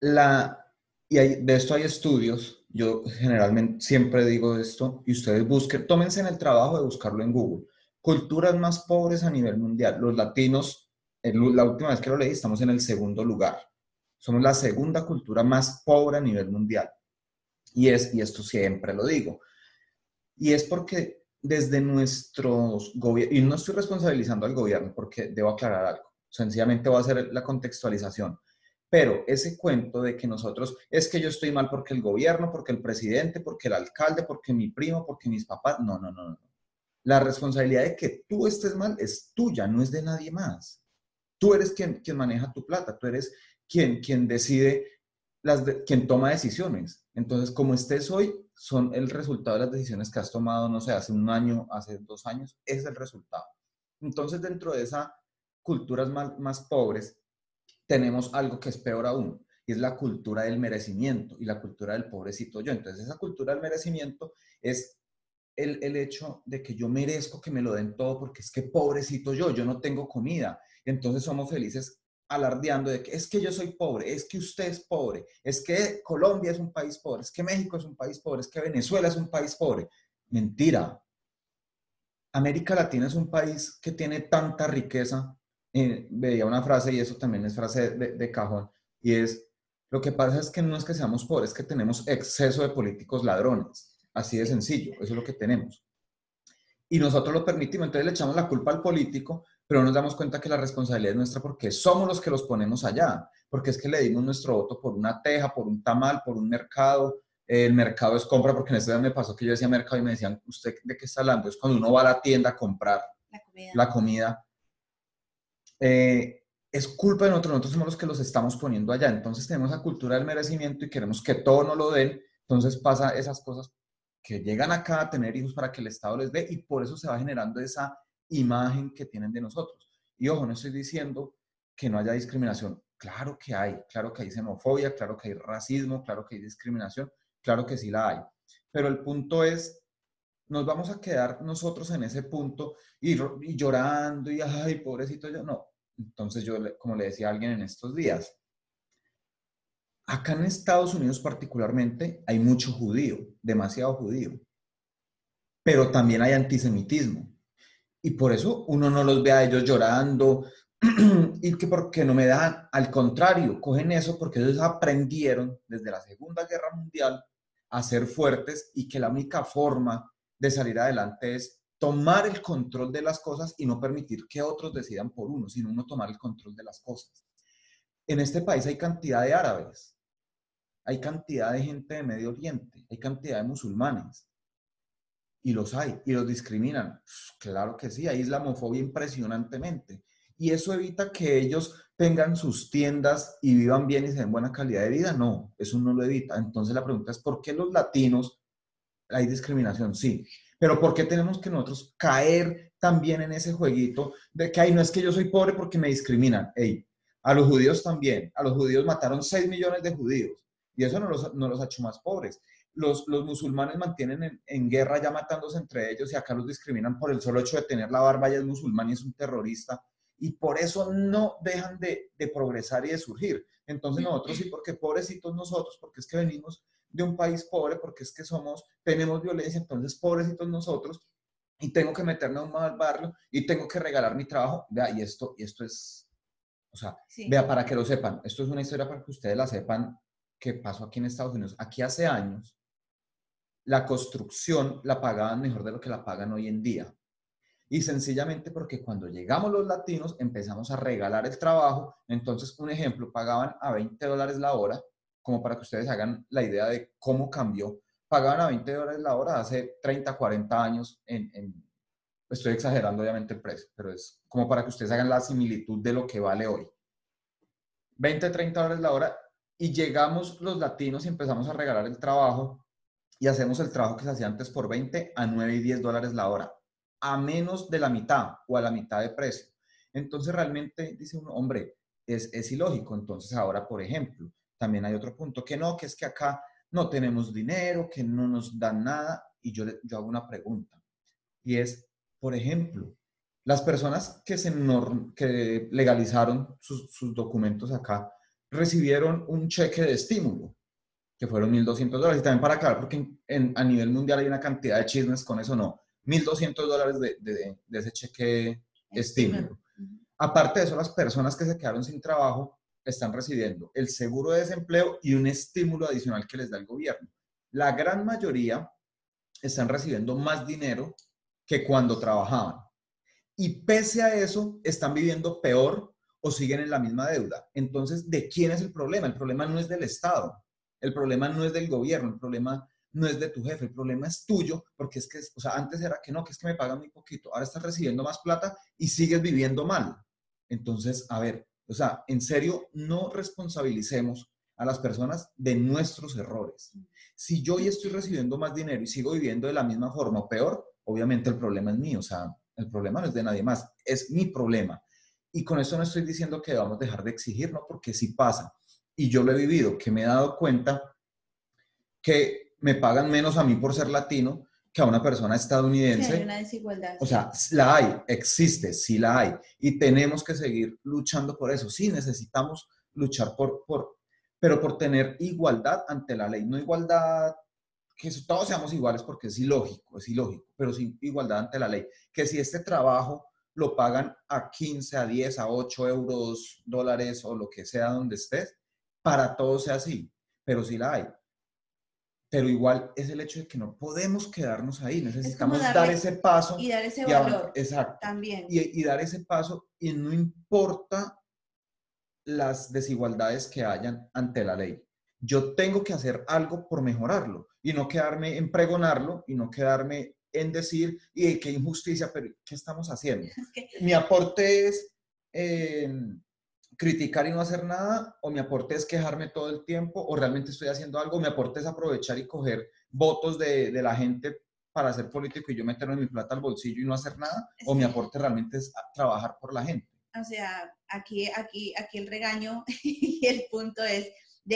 la, y hay- de esto hay estudios, yo generalmente siempre digo esto, y ustedes busquen, tómense en el trabajo de buscarlo en Google. Culturas más pobres a nivel mundial. Los latinos, la última vez que lo leí, estamos en el segundo lugar. Somos la segunda cultura más pobre a nivel mundial. Y, y esto siempre lo digo. Y es porque desde nuestros gobiernos, y no estoy responsabilizando al gobierno porque debo aclarar algo, sencillamente voy a hacer la contextualización. Pero ese cuento de que nosotros, es que yo estoy mal porque el gobierno, porque el presidente, porque el alcalde, porque mi primo, porque mis papás, no, no, no, no. La responsabilidad de que tú estés mal es tuya, no es de nadie más. Tú eres quien, quien maneja tu plata, tú eres quien, quien decide, las de- quien toma decisiones. Entonces, como estés hoy, son el resultado de las decisiones que has tomado, no sé, hace un año, hace dos años, es el resultado. Entonces, dentro de esas culturas más, más pobres, tenemos algo que es peor aún, y es la cultura del merecimiento y la cultura del pobrecito yo. Entonces, esa cultura del merecimiento es el, hecho de que yo merezco que me lo den todo porque es que pobrecito yo, yo no tengo comida. Entonces somos felices alardeando de que es que yo soy pobre, es que usted es pobre, es que Colombia es un país pobre, es que México es un país pobre, es que Venezuela es un país pobre. Mentira. América Latina es un país que tiene tanta riqueza. Eh, veía una frase y eso también es frase de, de cajón y es, lo que pasa es que no es que seamos pobres, es que tenemos exceso de políticos ladrones. Así de sencillo, eso es lo que tenemos. Y nosotros lo permitimos, entonces le echamos la culpa al político, pero no nos damos cuenta que la responsabilidad es nuestra porque somos los que los ponemos allá, porque es que le dimos nuestro voto por una teja, por un tamal, por un mercado. El mercado es compra, porque en este día me pasó que yo decía mercado y me decían, ¿usted de qué está hablando? Es cuando uno va a la tienda a comprar La comida. la comida. Eh, es culpa de nosotros, nosotros somos los que los estamos poniendo allá. Entonces tenemos esa cultura del merecimiento y queremos que todo nos lo den. Entonces pasa esas cosas que llegan acá a tener hijos para que el Estado les dé y por eso se va generando esa imagen que tienen de nosotros. Y ojo, no estoy diciendo que no haya discriminación. Claro que hay, claro que hay xenofobia, claro que hay racismo, claro que hay discriminación, claro que sí la hay. Pero el punto es, nos vamos a quedar nosotros en ese punto y, y llorando y, ay, pobrecito yo, no. Entonces yo, como le decía a alguien en estos días, acá en Estados Unidos particularmente hay mucho judío, demasiado judío, pero también hay antisemitismo. Y por eso uno no los ve a ellos llorando y que porque no me dan, al contrario, cogen eso porque ellos aprendieron desde la Segunda Guerra Mundial a ser fuertes y que la única forma de salir adelante es tomar el control de las cosas y no permitir que otros decidan por uno, sino uno tomar el control de las cosas. En este país hay cantidad de árabes, hay cantidad de gente de Medio Oriente, hay cantidad de musulmanes. Y los hay, y los discriminan. Pues, claro que sí, hay islamofobia impresionantemente. Y eso evita que ellos tengan sus tiendas y vivan bien y se den buena calidad de vida. No, eso no lo evita. Entonces la pregunta es, ¿por qué los latinos hay discriminación? Sí. Pero ¿por qué tenemos que nosotros caer también en ese jueguito de que, ay, no es que yo soy pobre porque me discriminan? Ey, a los judíos también. A los judíos mataron 6 millones de judíos. Y eso no los, no los ha hecho más pobres. Los, los musulmanes mantienen en, en guerra ya matándose entre ellos y acá los discriminan por el solo hecho de tener la barba, ya es musulmán y es un terrorista. y por eso no dejan de, de progresar y de surgir. Entonces nosotros sí, porque pobrecitos nosotros, porque es que venimos de un país pobre, porque es que somos, tenemos violencia, entonces pobrecitos nosotros, y tengo que meterme a un mal barrio y tengo que regalar mi trabajo. Vea, y esto, y esto es, o sea, Sí. vea, para que lo sepan, esto es una historia para que ustedes la sepan que pasó aquí en Estados Unidos. Aquí hace años, la construcción la pagaban mejor de lo que la pagan hoy en día. Y sencillamente porque cuando llegamos los latinos empezamos a regalar el trabajo. Entonces, un ejemplo, pagaban a 20 dólares la hora, como para que ustedes hagan la idea de cómo cambió. Pagaban a 20 dólares la hora hace 30, 40 años. Estoy exagerando obviamente el precio, pero es como para que ustedes hagan la similitud de lo que vale hoy. 20, 30 dólares la hora y llegamos los latinos y empezamos a regalar el trabajo y hacemos el trabajo que se hacía antes por 20 a 9 y 10 dólares la hora, a menos de la mitad o a la mitad de precio. Entonces realmente dice uno, hombre, es, es ilógico. Entonces ahora, por ejemplo, también hay otro punto que no, que es que acá no tenemos dinero, que no nos dan nada. Y yo, yo hago una pregunta y es, por ejemplo, las personas que, se que legalizaron sus documentos acá recibieron un cheque de estímulo, que fueron 1.200 dólares. Y también para aclarar, porque en- en- a nivel mundial hay una cantidad de chismes con eso, no. 1.200 dólares de, de- de ese cheque estímulo. Aparte de eso, las personas que se quedaron sin trabajo están recibiendo el seguro de desempleo y un estímulo adicional que les da el gobierno. La gran mayoría están recibiendo más dinero que cuando trabajaban. Y pese a eso, están viviendo peor o siguen en la misma deuda. Entonces, ¿de quién es el problema? El problema no es del Estado, el problema no es del gobierno, el problema no es de tu jefe, el problema es tuyo, porque es que, o sea, antes era que no, que es que me pagan muy poquito, ahora estás recibiendo más plata y sigues viviendo mal. Entonces, a ver, o sea, en serio, no responsabilicemos a las personas de nuestros errores. Si yo hoy estoy recibiendo más dinero y sigo viviendo de la misma forma o peor, obviamente el problema es mío, o sea, el problema no es de nadie más, es mi problema. Y con esto no estoy diciendo que debamos dejar de exigir, ¿no? Porque sí pasa. Y yo lo he vivido, que me he dado cuenta que me pagan menos a mí por ser latino que a una persona Sí, estadounidense. hay una desigualdad. O sí. sea, la hay, existe, sí la hay. Y tenemos que seguir luchando por eso. Sí, necesitamos luchar por, por, pero por tener igualdad ante la ley. No igualdad, que todos seamos iguales porque es ilógico, es ilógico, pero sí igualdad ante la ley. Que si este trabajo lo pagan a 15, a 10, a 8 euros, dólares o lo que sea donde estés, para todos sea así, pero sí la hay. Pero igual es el hecho de que no podemos quedarnos ahí, necesitamos dar ese paso. Y dar ese y valor Exacto también. y, y dar ese paso y no importa las desigualdades que hayan ante la ley. Yo tengo que hacer algo por mejorarlo y no quedarme en pregonarlo y no quedarme en decir, y qué injusticia, pero ¿qué estamos haciendo? Es que Mi aporte es eh, criticar y no hacer nada, o mi aporte es quejarme todo el tiempo, o realmente estoy haciendo algo, mi aporte es aprovechar y coger votos de, de la gente para ser político y yo meterme mi plata al bolsillo y no hacer nada, o mi aporte realmente es a- trabajar por la gente. o sea, aquí, aquí, aquí el regaño y el punto es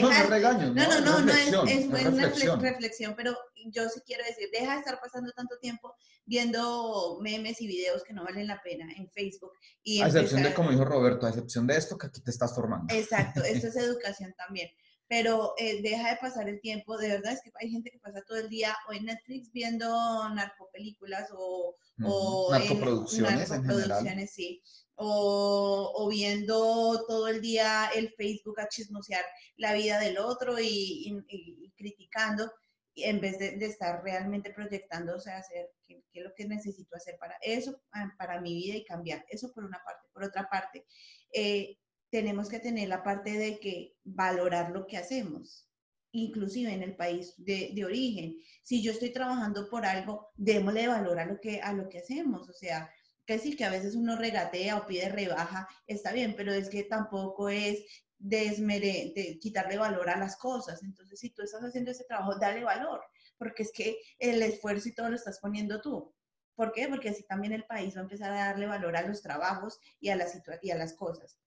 No, no regaño, No, no, no, no es, es, una refle- reflexión. reflexión, pero yo sí quiero decir, deja de estar pasando tanto tiempo viendo memes y videos que no valen la pena en Facebook. Y A excepción de, como dijo Roberto, a excepción de esto que aquí te estás formando. Exacto, esto es educación también. Pero eh, deja de pasar el tiempo, de verdad es que hay gente que pasa todo el día o en Netflix viendo narcopelículas o, o Ujú. en- Narcoproducciones en general. narcoproducciones, sí. O, o viendo todo el día el Facebook a chismosear la vida del otro y, y- y- criticando, en vez de, estar realmente proyectándose a hacer qué, qué es lo que necesito hacer para eso, ah, para mi vida y cambiar. Eso por una parte. Por otra parte, eh, tenemos que tener la parte de que valorar lo que hacemos, inclusive en el país de, de origen. Si yo estoy trabajando por algo, démosle valor a lo que, a lo que hacemos. O sea, que sí, que a veces uno regatea o pide rebaja, está bien, pero es que tampoco es desmere, de quitarle valor a las cosas. Entonces, si tú estás haciendo ese trabajo, dale valor, porque es que el esfuerzo y todo lo estás poniendo tú. ¿Por qué? Porque así también el país va a empezar a darle valor a los trabajos y a, la situa- y a las cosas.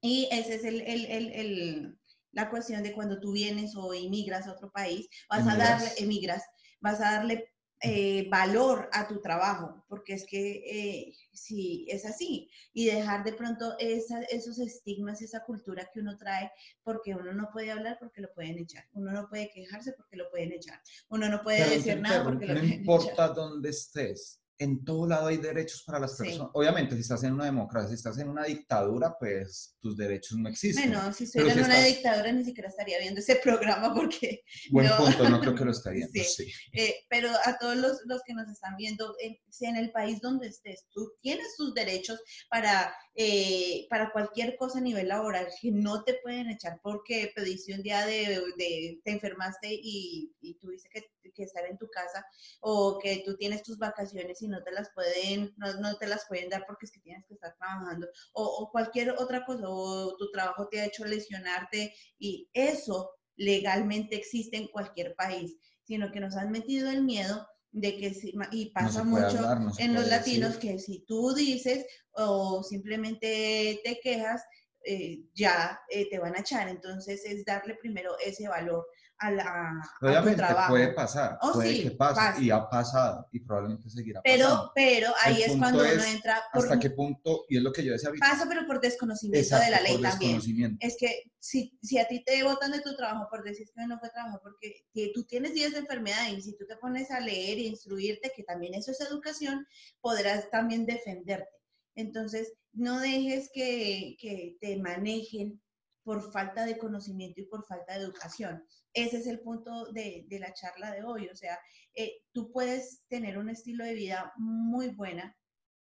Y esa es el, el- el- la cuestión de cuando tú vienes o emigras a otro país, vas a darle, emigras, vas a darle eh, valor a tu trabajo, porque es que eh, sí, es así, y dejar de pronto esa- esos estigmas, esa cultura que uno trae, porque uno no puede hablar porque lo pueden echar, uno no puede quejarse porque lo pueden echar, uno no puede Pero decir nada porque lo pueden no echar. importa dónde estés, en todo lado hay derechos para las Sí. personas. Obviamente, si estás en una democracia, si estás en una dictadura, pues tus derechos no existen. Bueno, si estuviera si en una estás- dictadura ni siquiera estaría viendo ese programa porque Buen no. punto, no creo que lo esté viendo. Sí. sí. Eh, pero a todos los, los que nos están viendo, en, si en el país donde estés, tú tienes tus derechos para, eh, para cualquier cosa a nivel laboral que no te pueden echar porque pediste un día de, de- te enfermaste y, y tuviste que, que estar en tu casa o que tú tienes tus vacaciones y no te las pueden, no, no te las pueden dar porque es que tienes que estar trabajando o, o cualquier otra cosa o tu trabajo te ha hecho lesionarte y eso legalmente existe en cualquier país sino que nos han metido el miedo de que, si- y pasa mucho hablar, no se en los latinos, decir. que si tú dices o simplemente te quejas, eh, ya eh, te van a echar. Entonces es darle primero ese valor a, la, a tu Obviamente trabajo. puede pasar, Oh, puede sí, que pase, pasa. y ha pasado, y probablemente seguirá Pero, pasando. pero ahí El es cuando punto uno es entra por, ¿Hasta qué punto? Y es lo que yo decía pasa, pero por desconocimiento Exacto, de la ley por también. desconocimiento. es que si, si a ti te botan de tu trabajo por decir que no fue trabajo, porque ti- tú tienes días de enfermedad y si tú te pones a leer e instruirte, que también eso es educación, podrás también defenderte. Entonces, no dejes que, que te manejen por falta de conocimiento y por falta de educación. Ese es el punto de, de la charla de hoy. O sea, eh, tú puedes tener un estilo de vida muy buena,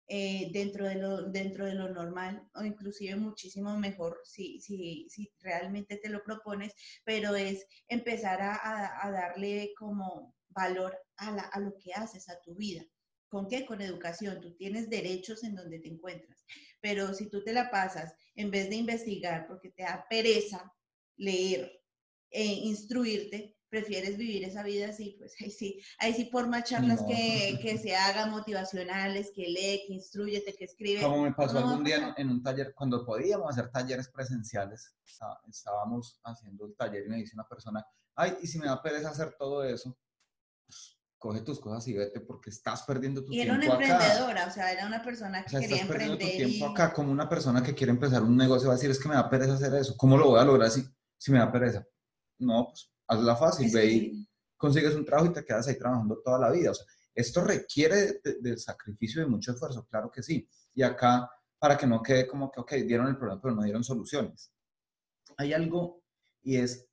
eh, dentro, de lo, dentro de lo normal o inclusive muchísimo mejor si, si, si realmente te lo propones, pero es empezar a, a- a darle como valor a, la- a lo que haces, a tu vida. ¿Con qué? Con educación. Tú tienes derechos en donde te encuentras, pero si tú te la pasas en vez de investigar porque te da pereza leer e instruirte, prefieres vivir esa vida así, pues ahí sí, ahí sí por más charlas No. que, que se hagan motivacionales, que lee, que instruyete, que escribe. Como me pasó no algún día en, en un taller, cuando podíamos hacer talleres presenciales, está- estábamos haciendo el taller y me dice una persona, ay, y si me da pereza hacer todo eso, coge tus cosas y vete porque estás perdiendo tu Y era tiempo una acá. emprendedora, o sea, era una persona que O sea, quería estás perdiendo tu emprender. tiempo y- acá, como una persona que quiere empezar un negocio va a decir, es que me da pereza hacer eso. ¿Cómo lo voy a lograr si, si me da pereza? No, pues hazla fácil, Es ve y consigues un trabajo y te quedas ahí trabajando toda la vida. O sea, esto requiere de, de- de sacrificio y de mucho esfuerzo, claro que sí. Y acá, para que no quede como que, ok, dieron el problema, pero no dieron soluciones. Hay algo y es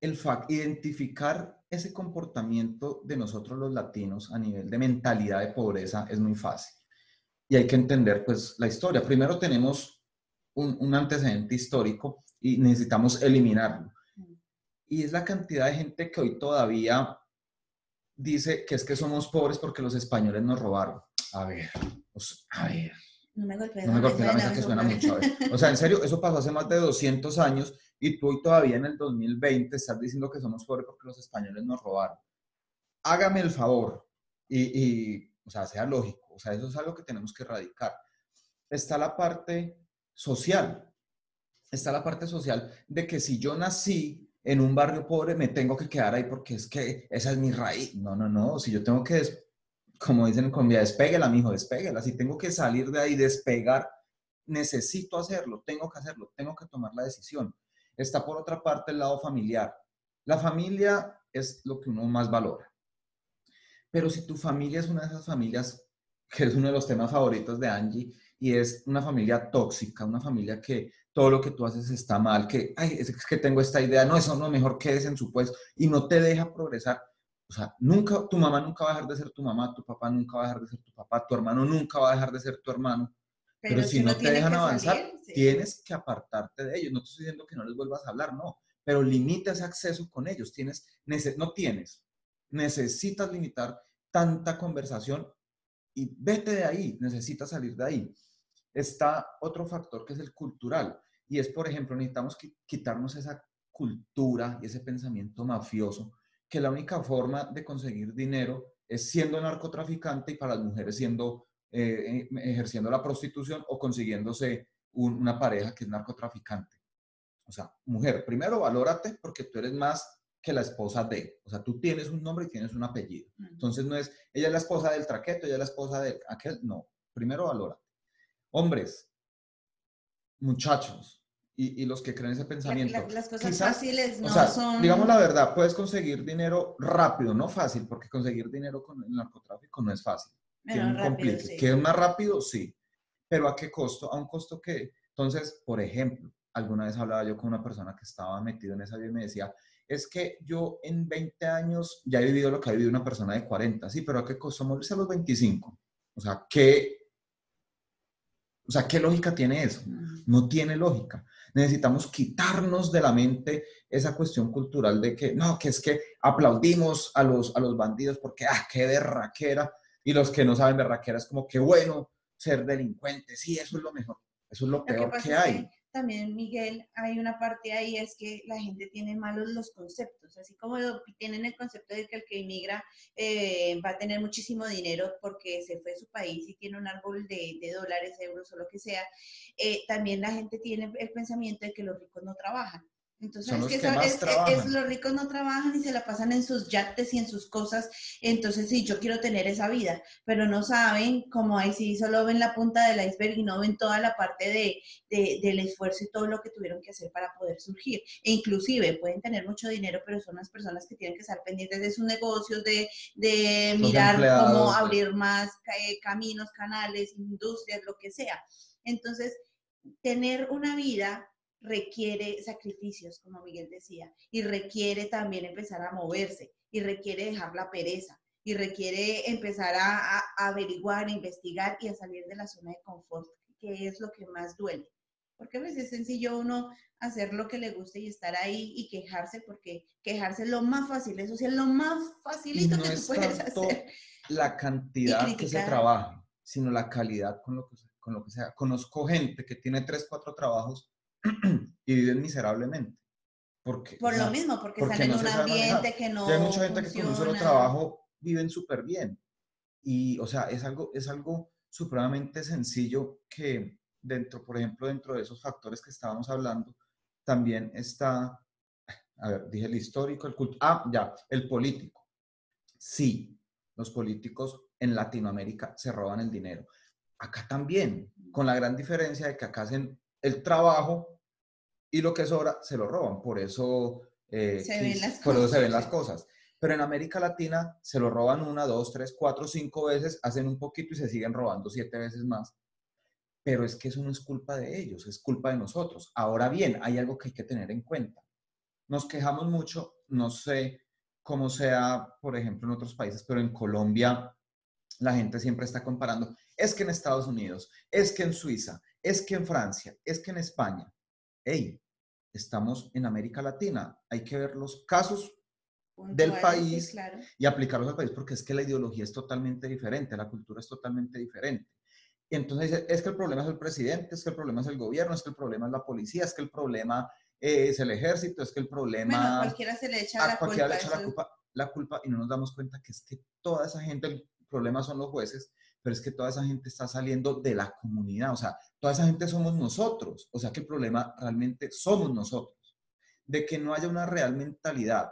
el fact, identificar ese comportamiento de nosotros los latinos a nivel de mentalidad de pobreza es muy fácil. Y hay que entender, pues, la historia. Primero tenemos un, un antecedente histórico y necesitamos eliminarlo. Y es la cantidad de gente que hoy todavía dice que es que somos pobres porque los españoles nos robaron. A ver, sea, a ver. No me golpees No me la golpees la mesa, que suena mucho. a ver. O sea, en serio, eso pasó hace más de 200 años y tú hoy todavía en el 2020 estás diciendo que somos pobres porque los españoles nos robaron. Hágame el favor y, y, o sea, sea lógico. O sea, eso es algo que tenemos que erradicar. Está la parte social. Está la parte social de que si yo nací en un barrio pobre, me tengo que quedar ahí porque es que esa es mi raíz. No, no, no. Si yo tengo que como dicen en Colombia, despéguela, mijo, despéguela. Si tengo que salir de ahí, despegar, necesito hacerlo, tengo que hacerlo, tengo que tomar la decisión. Está por otra parte el lado familiar. La familia es lo que uno más valora. Pero si tu familia es una de esas familias, que es uno de los temas favoritos de Angie, y es una familia tóxica, una familia que todo lo que tú haces está mal, que, ay, es que tengo esta idea, no, eso no, mejor quedes en su puesto, y no te deja progresar, o sea, nunca, tu mamá nunca va a dejar de ser tu mamá, tu papá nunca va a dejar de ser tu papá, tu hermano nunca va a dejar de ser tu hermano. Pero, si uno no te dejan avanzar, salir, sí. tienes que apartarte de ellos. No te estoy diciendo que no les vuelvas a hablar, no. Pero limita ese acceso con ellos. Tienes, no tienes. Necesitas limitar tanta conversación y vete de ahí. Necesitas salir de ahí. Está otro factor que es el cultural. Y es, por ejemplo, necesitamos qui- quitarnos esa cultura y ese pensamiento mafioso, que la única forma de conseguir dinero es siendo narcotraficante y para las mujeres siendo eh, ejerciendo la prostitución o consiguiéndose un- una pareja que es narcotraficante. O sea, mujer, primero valórate porque tú eres más que la esposa de. O sea, tú tienes un nombre y tienes un apellido. Entonces no es, ella es la esposa del traqueto, ella es la esposa de aquel. No, primero valora. Hombres, muchachos, y, y los que creen ese La- pensamiento. la- las cosas quizás- fáciles no o sea, son... digamos la verdad, puedes conseguir dinero rápido, no fácil, porque conseguir dinero con el narcotráfico no es fácil. Un rápido, sí. ¿Que es más rápido? Sí. Pero ¿a qué costo? A un costo que, entonces, por ejemplo, alguna vez hablaba yo con una persona que estaba metido en esa vida y me decía, es que yo en 20 años ya he vivido lo que ha vivido una persona de 40, sí, pero ¿a qué costo morirse a los 25? O sea, ¿qué, o sea, ¿qué lógica tiene eso? No tiene lógica. Necesitamos quitarnos de la mente esa cuestión cultural de que, no, que es que aplaudimos a los, a los bandidos porque, ah, qué berraquera. Y los que no saben berraquera es como, qué bueno ser delincuente. Sí, eso es lo mejor. Eso es lo peor que es hay. que también, Miguel, hay una parte ahí, es que la gente tiene malos los conceptos, así como tienen el concepto de que el que inmigra eh, va a tener muchísimo dinero porque se fue a su país y tiene un árbol de, de dólares, euros o lo que sea, eh, también la gente tiene el pensamiento de que los ricos no trabajan. Entonces, Son es los que, que eso- es- es- los ricos no trabajan y se la pasan en sus yates y en sus cosas. Entonces, sí, yo quiero tener esa vida, pero no saben cómo ahí sí solo ven la punta del iceberg y no ven toda la parte de, de- del esfuerzo y todo lo que tuvieron que hacer para poder surgir. E inclusive pueden tener mucho dinero, pero son las personas que tienen que estar pendientes de sus negocios, de, de mirar cómo abrir más eh, caminos, canales, industrias, lo que sea. Entonces, tener una vida requiere sacrificios, como Miguel decía, y requiere también empezar a moverse, y requiere dejar la pereza, y requiere empezar a, a- a averiguar, a investigar y a salir de la zona de confort, que es lo que más duele. Porque pues, es sencillo uno hacer lo que le guste y estar ahí y quejarse, porque quejarse es lo más fácil, eso sí es lo más facilito no que tú es puedes tanto hacer. la cantidad que se trabaja, sino la calidad con lo que, con lo que sea. Conozco gente que tiene tres, cuatro trabajos y viven miserablemente. Porque, Por o sea, lo mismo, porque, porque están en no un sabe manejar. ambiente que no Y hay mucha gente que con un solo trabajo viven súper bien. Y, o sea, es algo, es algo supremamente sencillo que dentro, por ejemplo, dentro de esos factores que estábamos hablando, también está, a ver, dije el histórico, el culto, ah, ya, el político. Sí, los políticos en Latinoamérica se roban el dinero. Acá también, con la gran diferencia de que acá hacen el trabajo y lo que sobra se lo roban. Por eso, eh, Se ven las por eso se ven cosas, las cosas. Pero en América Latina se lo roban una, dos, tres, cuatro, cinco veces, hacen un poquito y se siguen robando siete veces más. Pero es que eso no es culpa de ellos, es culpa de nosotros. Ahora bien, hay algo que hay que tener en cuenta. Nos quejamos mucho, no sé cómo sea, por ejemplo, en otros países, pero en Colombia la gente siempre está comparando. Es que en Estados Unidos, es que en Suiza, es que en Francia, es que en España. Hey, estamos en América Latina. Hay que ver los casos del sí, país claro. y aplicarlos al país porque es que la ideología es totalmente diferente, la cultura es totalmente diferente. Y entonces es que el problema es el presidente, es que el problema es el gobierno, es que el problema es la policía, es que el problema eh, es el ejército, es que el Bueno, a problema cualquiera se le echa a la cualquiera culpa. le echa la eso- culpa, la culpa y no nos damos cuenta que es que toda esa gente, el problema son los jueces, pero es que toda esa gente está saliendo de la comunidad, o sea, toda esa gente somos nosotros, o sea que el problema realmente somos nosotros, de que no haya una real mentalidad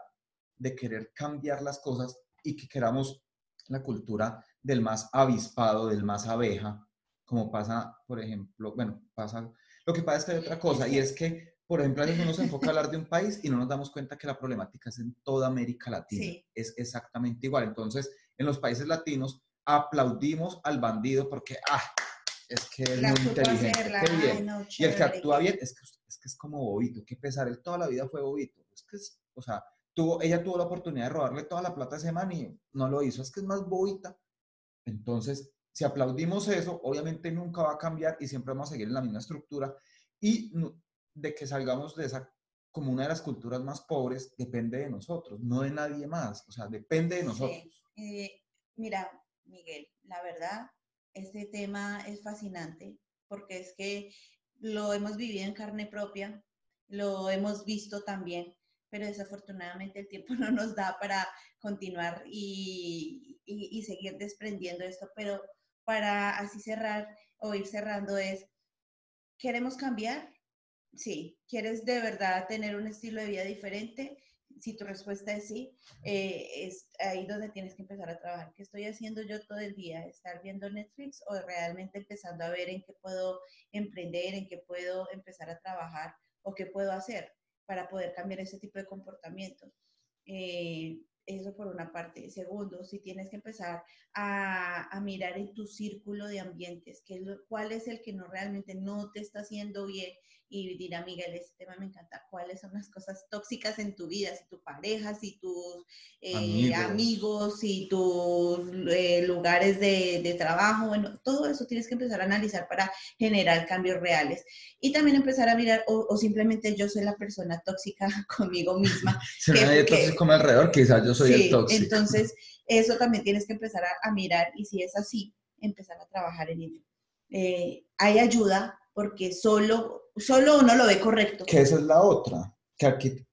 de querer cambiar las cosas y que queramos la cultura del más avispado, del más abeja, como pasa, por ejemplo, bueno, pasa, lo que pasa es que hay otra cosa, y es que, por ejemplo, a veces uno se enfoca a hablar de un país y no nos damos cuenta que la problemática es en toda América Latina, Sí. es exactamente igual. Entonces, en los países latinos aplaudimos al bandido porque, ah, es que es La muy inteligente, hacerla, qué bien. no, Y el que actúa bien es que, es que es como bobito, qué pesar, él toda la vida fue bobito. Es que es, o sea, tuvo, ella tuvo la oportunidad de robarle toda la plata a ese man y no lo hizo, es que es más bobita. Entonces, si aplaudimos eso, obviamente nunca va a cambiar y siempre vamos a seguir en la misma estructura. Y de que salgamos de esa como una de las culturas más pobres, depende de nosotros, no de nadie más, o sea, depende de nosotros. Sí. Eh, mira, Miguel, la verdad, este tema es fascinante porque es que lo hemos vivido en carne propia, lo hemos visto también, pero desafortunadamente el tiempo no nos da para continuar y, seguir desprendiendo esto. Pero para así cerrar o ir cerrando es, ¿queremos cambiar? Sí, ¿quieres de verdad tener un estilo de vida diferente? Si tu respuesta es sí, eh, es ahí donde tienes que empezar a trabajar. ¿Qué estoy haciendo yo todo el día? ¿Estar viendo Netflix o realmente empezando a ver en qué puedo emprender, en qué puedo empezar a trabajar o qué puedo hacer para poder cambiar ese tipo de comportamiento? Eh, eso por una parte. Segundo, si tienes que empezar a, a mirar en tu círculo de ambientes, que cuál es el que no realmente no te está haciendo bien y dirá, Miguel, este tema me encanta, cuáles son las cosas tóxicas en tu vida, si tu pareja, si tus eh, amigos. si tus eh, lugares de, de, trabajo, bueno, todo eso tienes que empezar a analizar para generar cambios reales. Y también empezar a mirar, o, o simplemente yo soy la persona tóxica conmigo misma. si que, nadie tóxico como alrededor, quizás yo soy el tóxico. Entonces, eso también tienes que empezar a, a, mirar y si es así, empezar a trabajar en ello. Eh, hay ayuda porque solo, solo uno lo ve correcto. Que esa es la otra. Que aquí,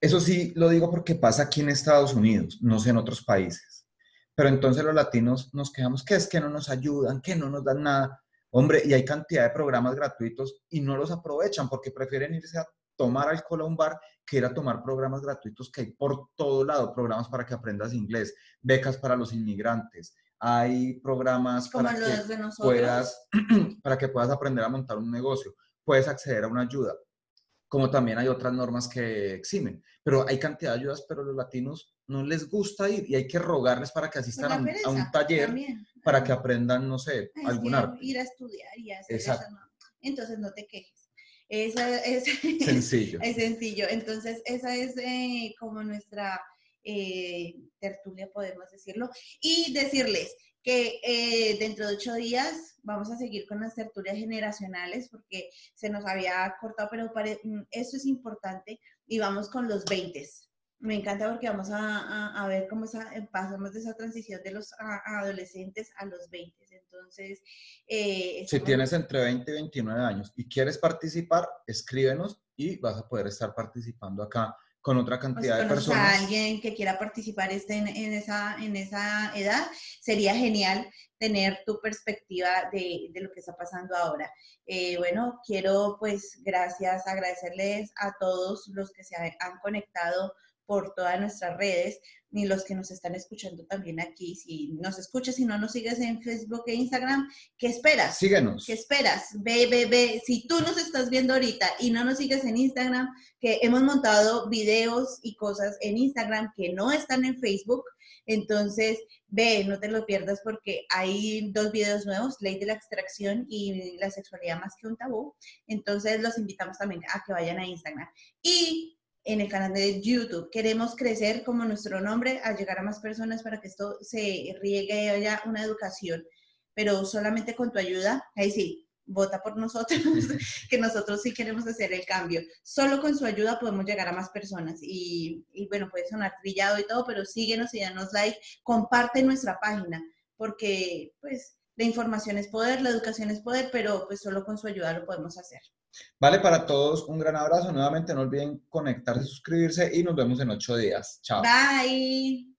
eso sí lo digo porque pasa aquí en Estados Unidos, no sé en otros países. Pero entonces los latinos nos quejamos que es que no nos ayudan, que no nos dan nada. Hombre, y hay cantidad de programas gratuitos y no los aprovechan porque prefieren irse a tomar alcohol a un bar que ir a tomar programas gratuitos que hay por todo lado, programas para que aprendas inglés, becas para los inmigrantes, hay programas para que, puedas, para que puedas aprender a montar un negocio, puedes acceder a una ayuda, como también hay otras normas que eximen, pero hay cantidad de ayudas, pero los latinos no les gusta ir y hay que rogarles para que asistan a un, a un, taller para que aprendan, no sé, es algún arte. Ir a estudiar y hacer Exacto. eso, no. Entonces no te quejes. Esa es sencillo. es sencillo. Entonces, esa es eh, como nuestra eh, tertulia, podemos decirlo, y decirles que eh, dentro de ocho días vamos a seguir con las tertulias generacionales porque se nos había cortado, pero pare, mm, eso es importante y vamos con los 20. Me encanta porque vamos a, a, a ver cómo esa, eh, pasamos de esa transición de los a, adolescentes a los 20. Entonces, eh, si tienes entre 20 y 29 años y quieres participar, escríbenos y vas a poder estar participando acá con otra cantidad de personas. A alguien que quiera participar este en, en, esa, en esa edad, sería genial tener tu perspectiva de, de lo que está pasando ahora. Eh, bueno, quiero pues gracias, agradecerles a todos los que se han conectado por todas nuestras redes, ni los que nos están escuchando también aquí. Si nos escuchas y no nos sigues en Facebook e Instagram, ¿qué esperas? Síguenos. ¿Qué esperas? Ve, ve, ve. Si tú nos estás viendo ahorita y no nos sigues en Instagram, que hemos montado videos y cosas en Instagram que no están en Facebook, entonces ve, no te lo pierdas porque hay dos videos nuevos, Ley de la Extracción y la sexualidad más que un tabú. Entonces los invitamos también a que vayan a Instagram. Y en el canal de YouTube. Queremos crecer como nuestro nombre, a llegar a más personas para que esto se riegue y haya una educación, pero solamente con tu ayuda, ahí sí, vota por nosotros, que nosotros sí queremos hacer el cambio. Solo con su ayuda podemos llegar a más personas. Y, y bueno, puede sonar trillado y todo, pero síguenos y danos like, comparte nuestra página, porque pues la información es poder, la educación es poder, pero pues solo con su ayuda lo podemos hacer. Vale, para todos un gran abrazo. Nuevamente no olviden conectarse, suscribirse y nos vemos en ocho días. Chao. Bye.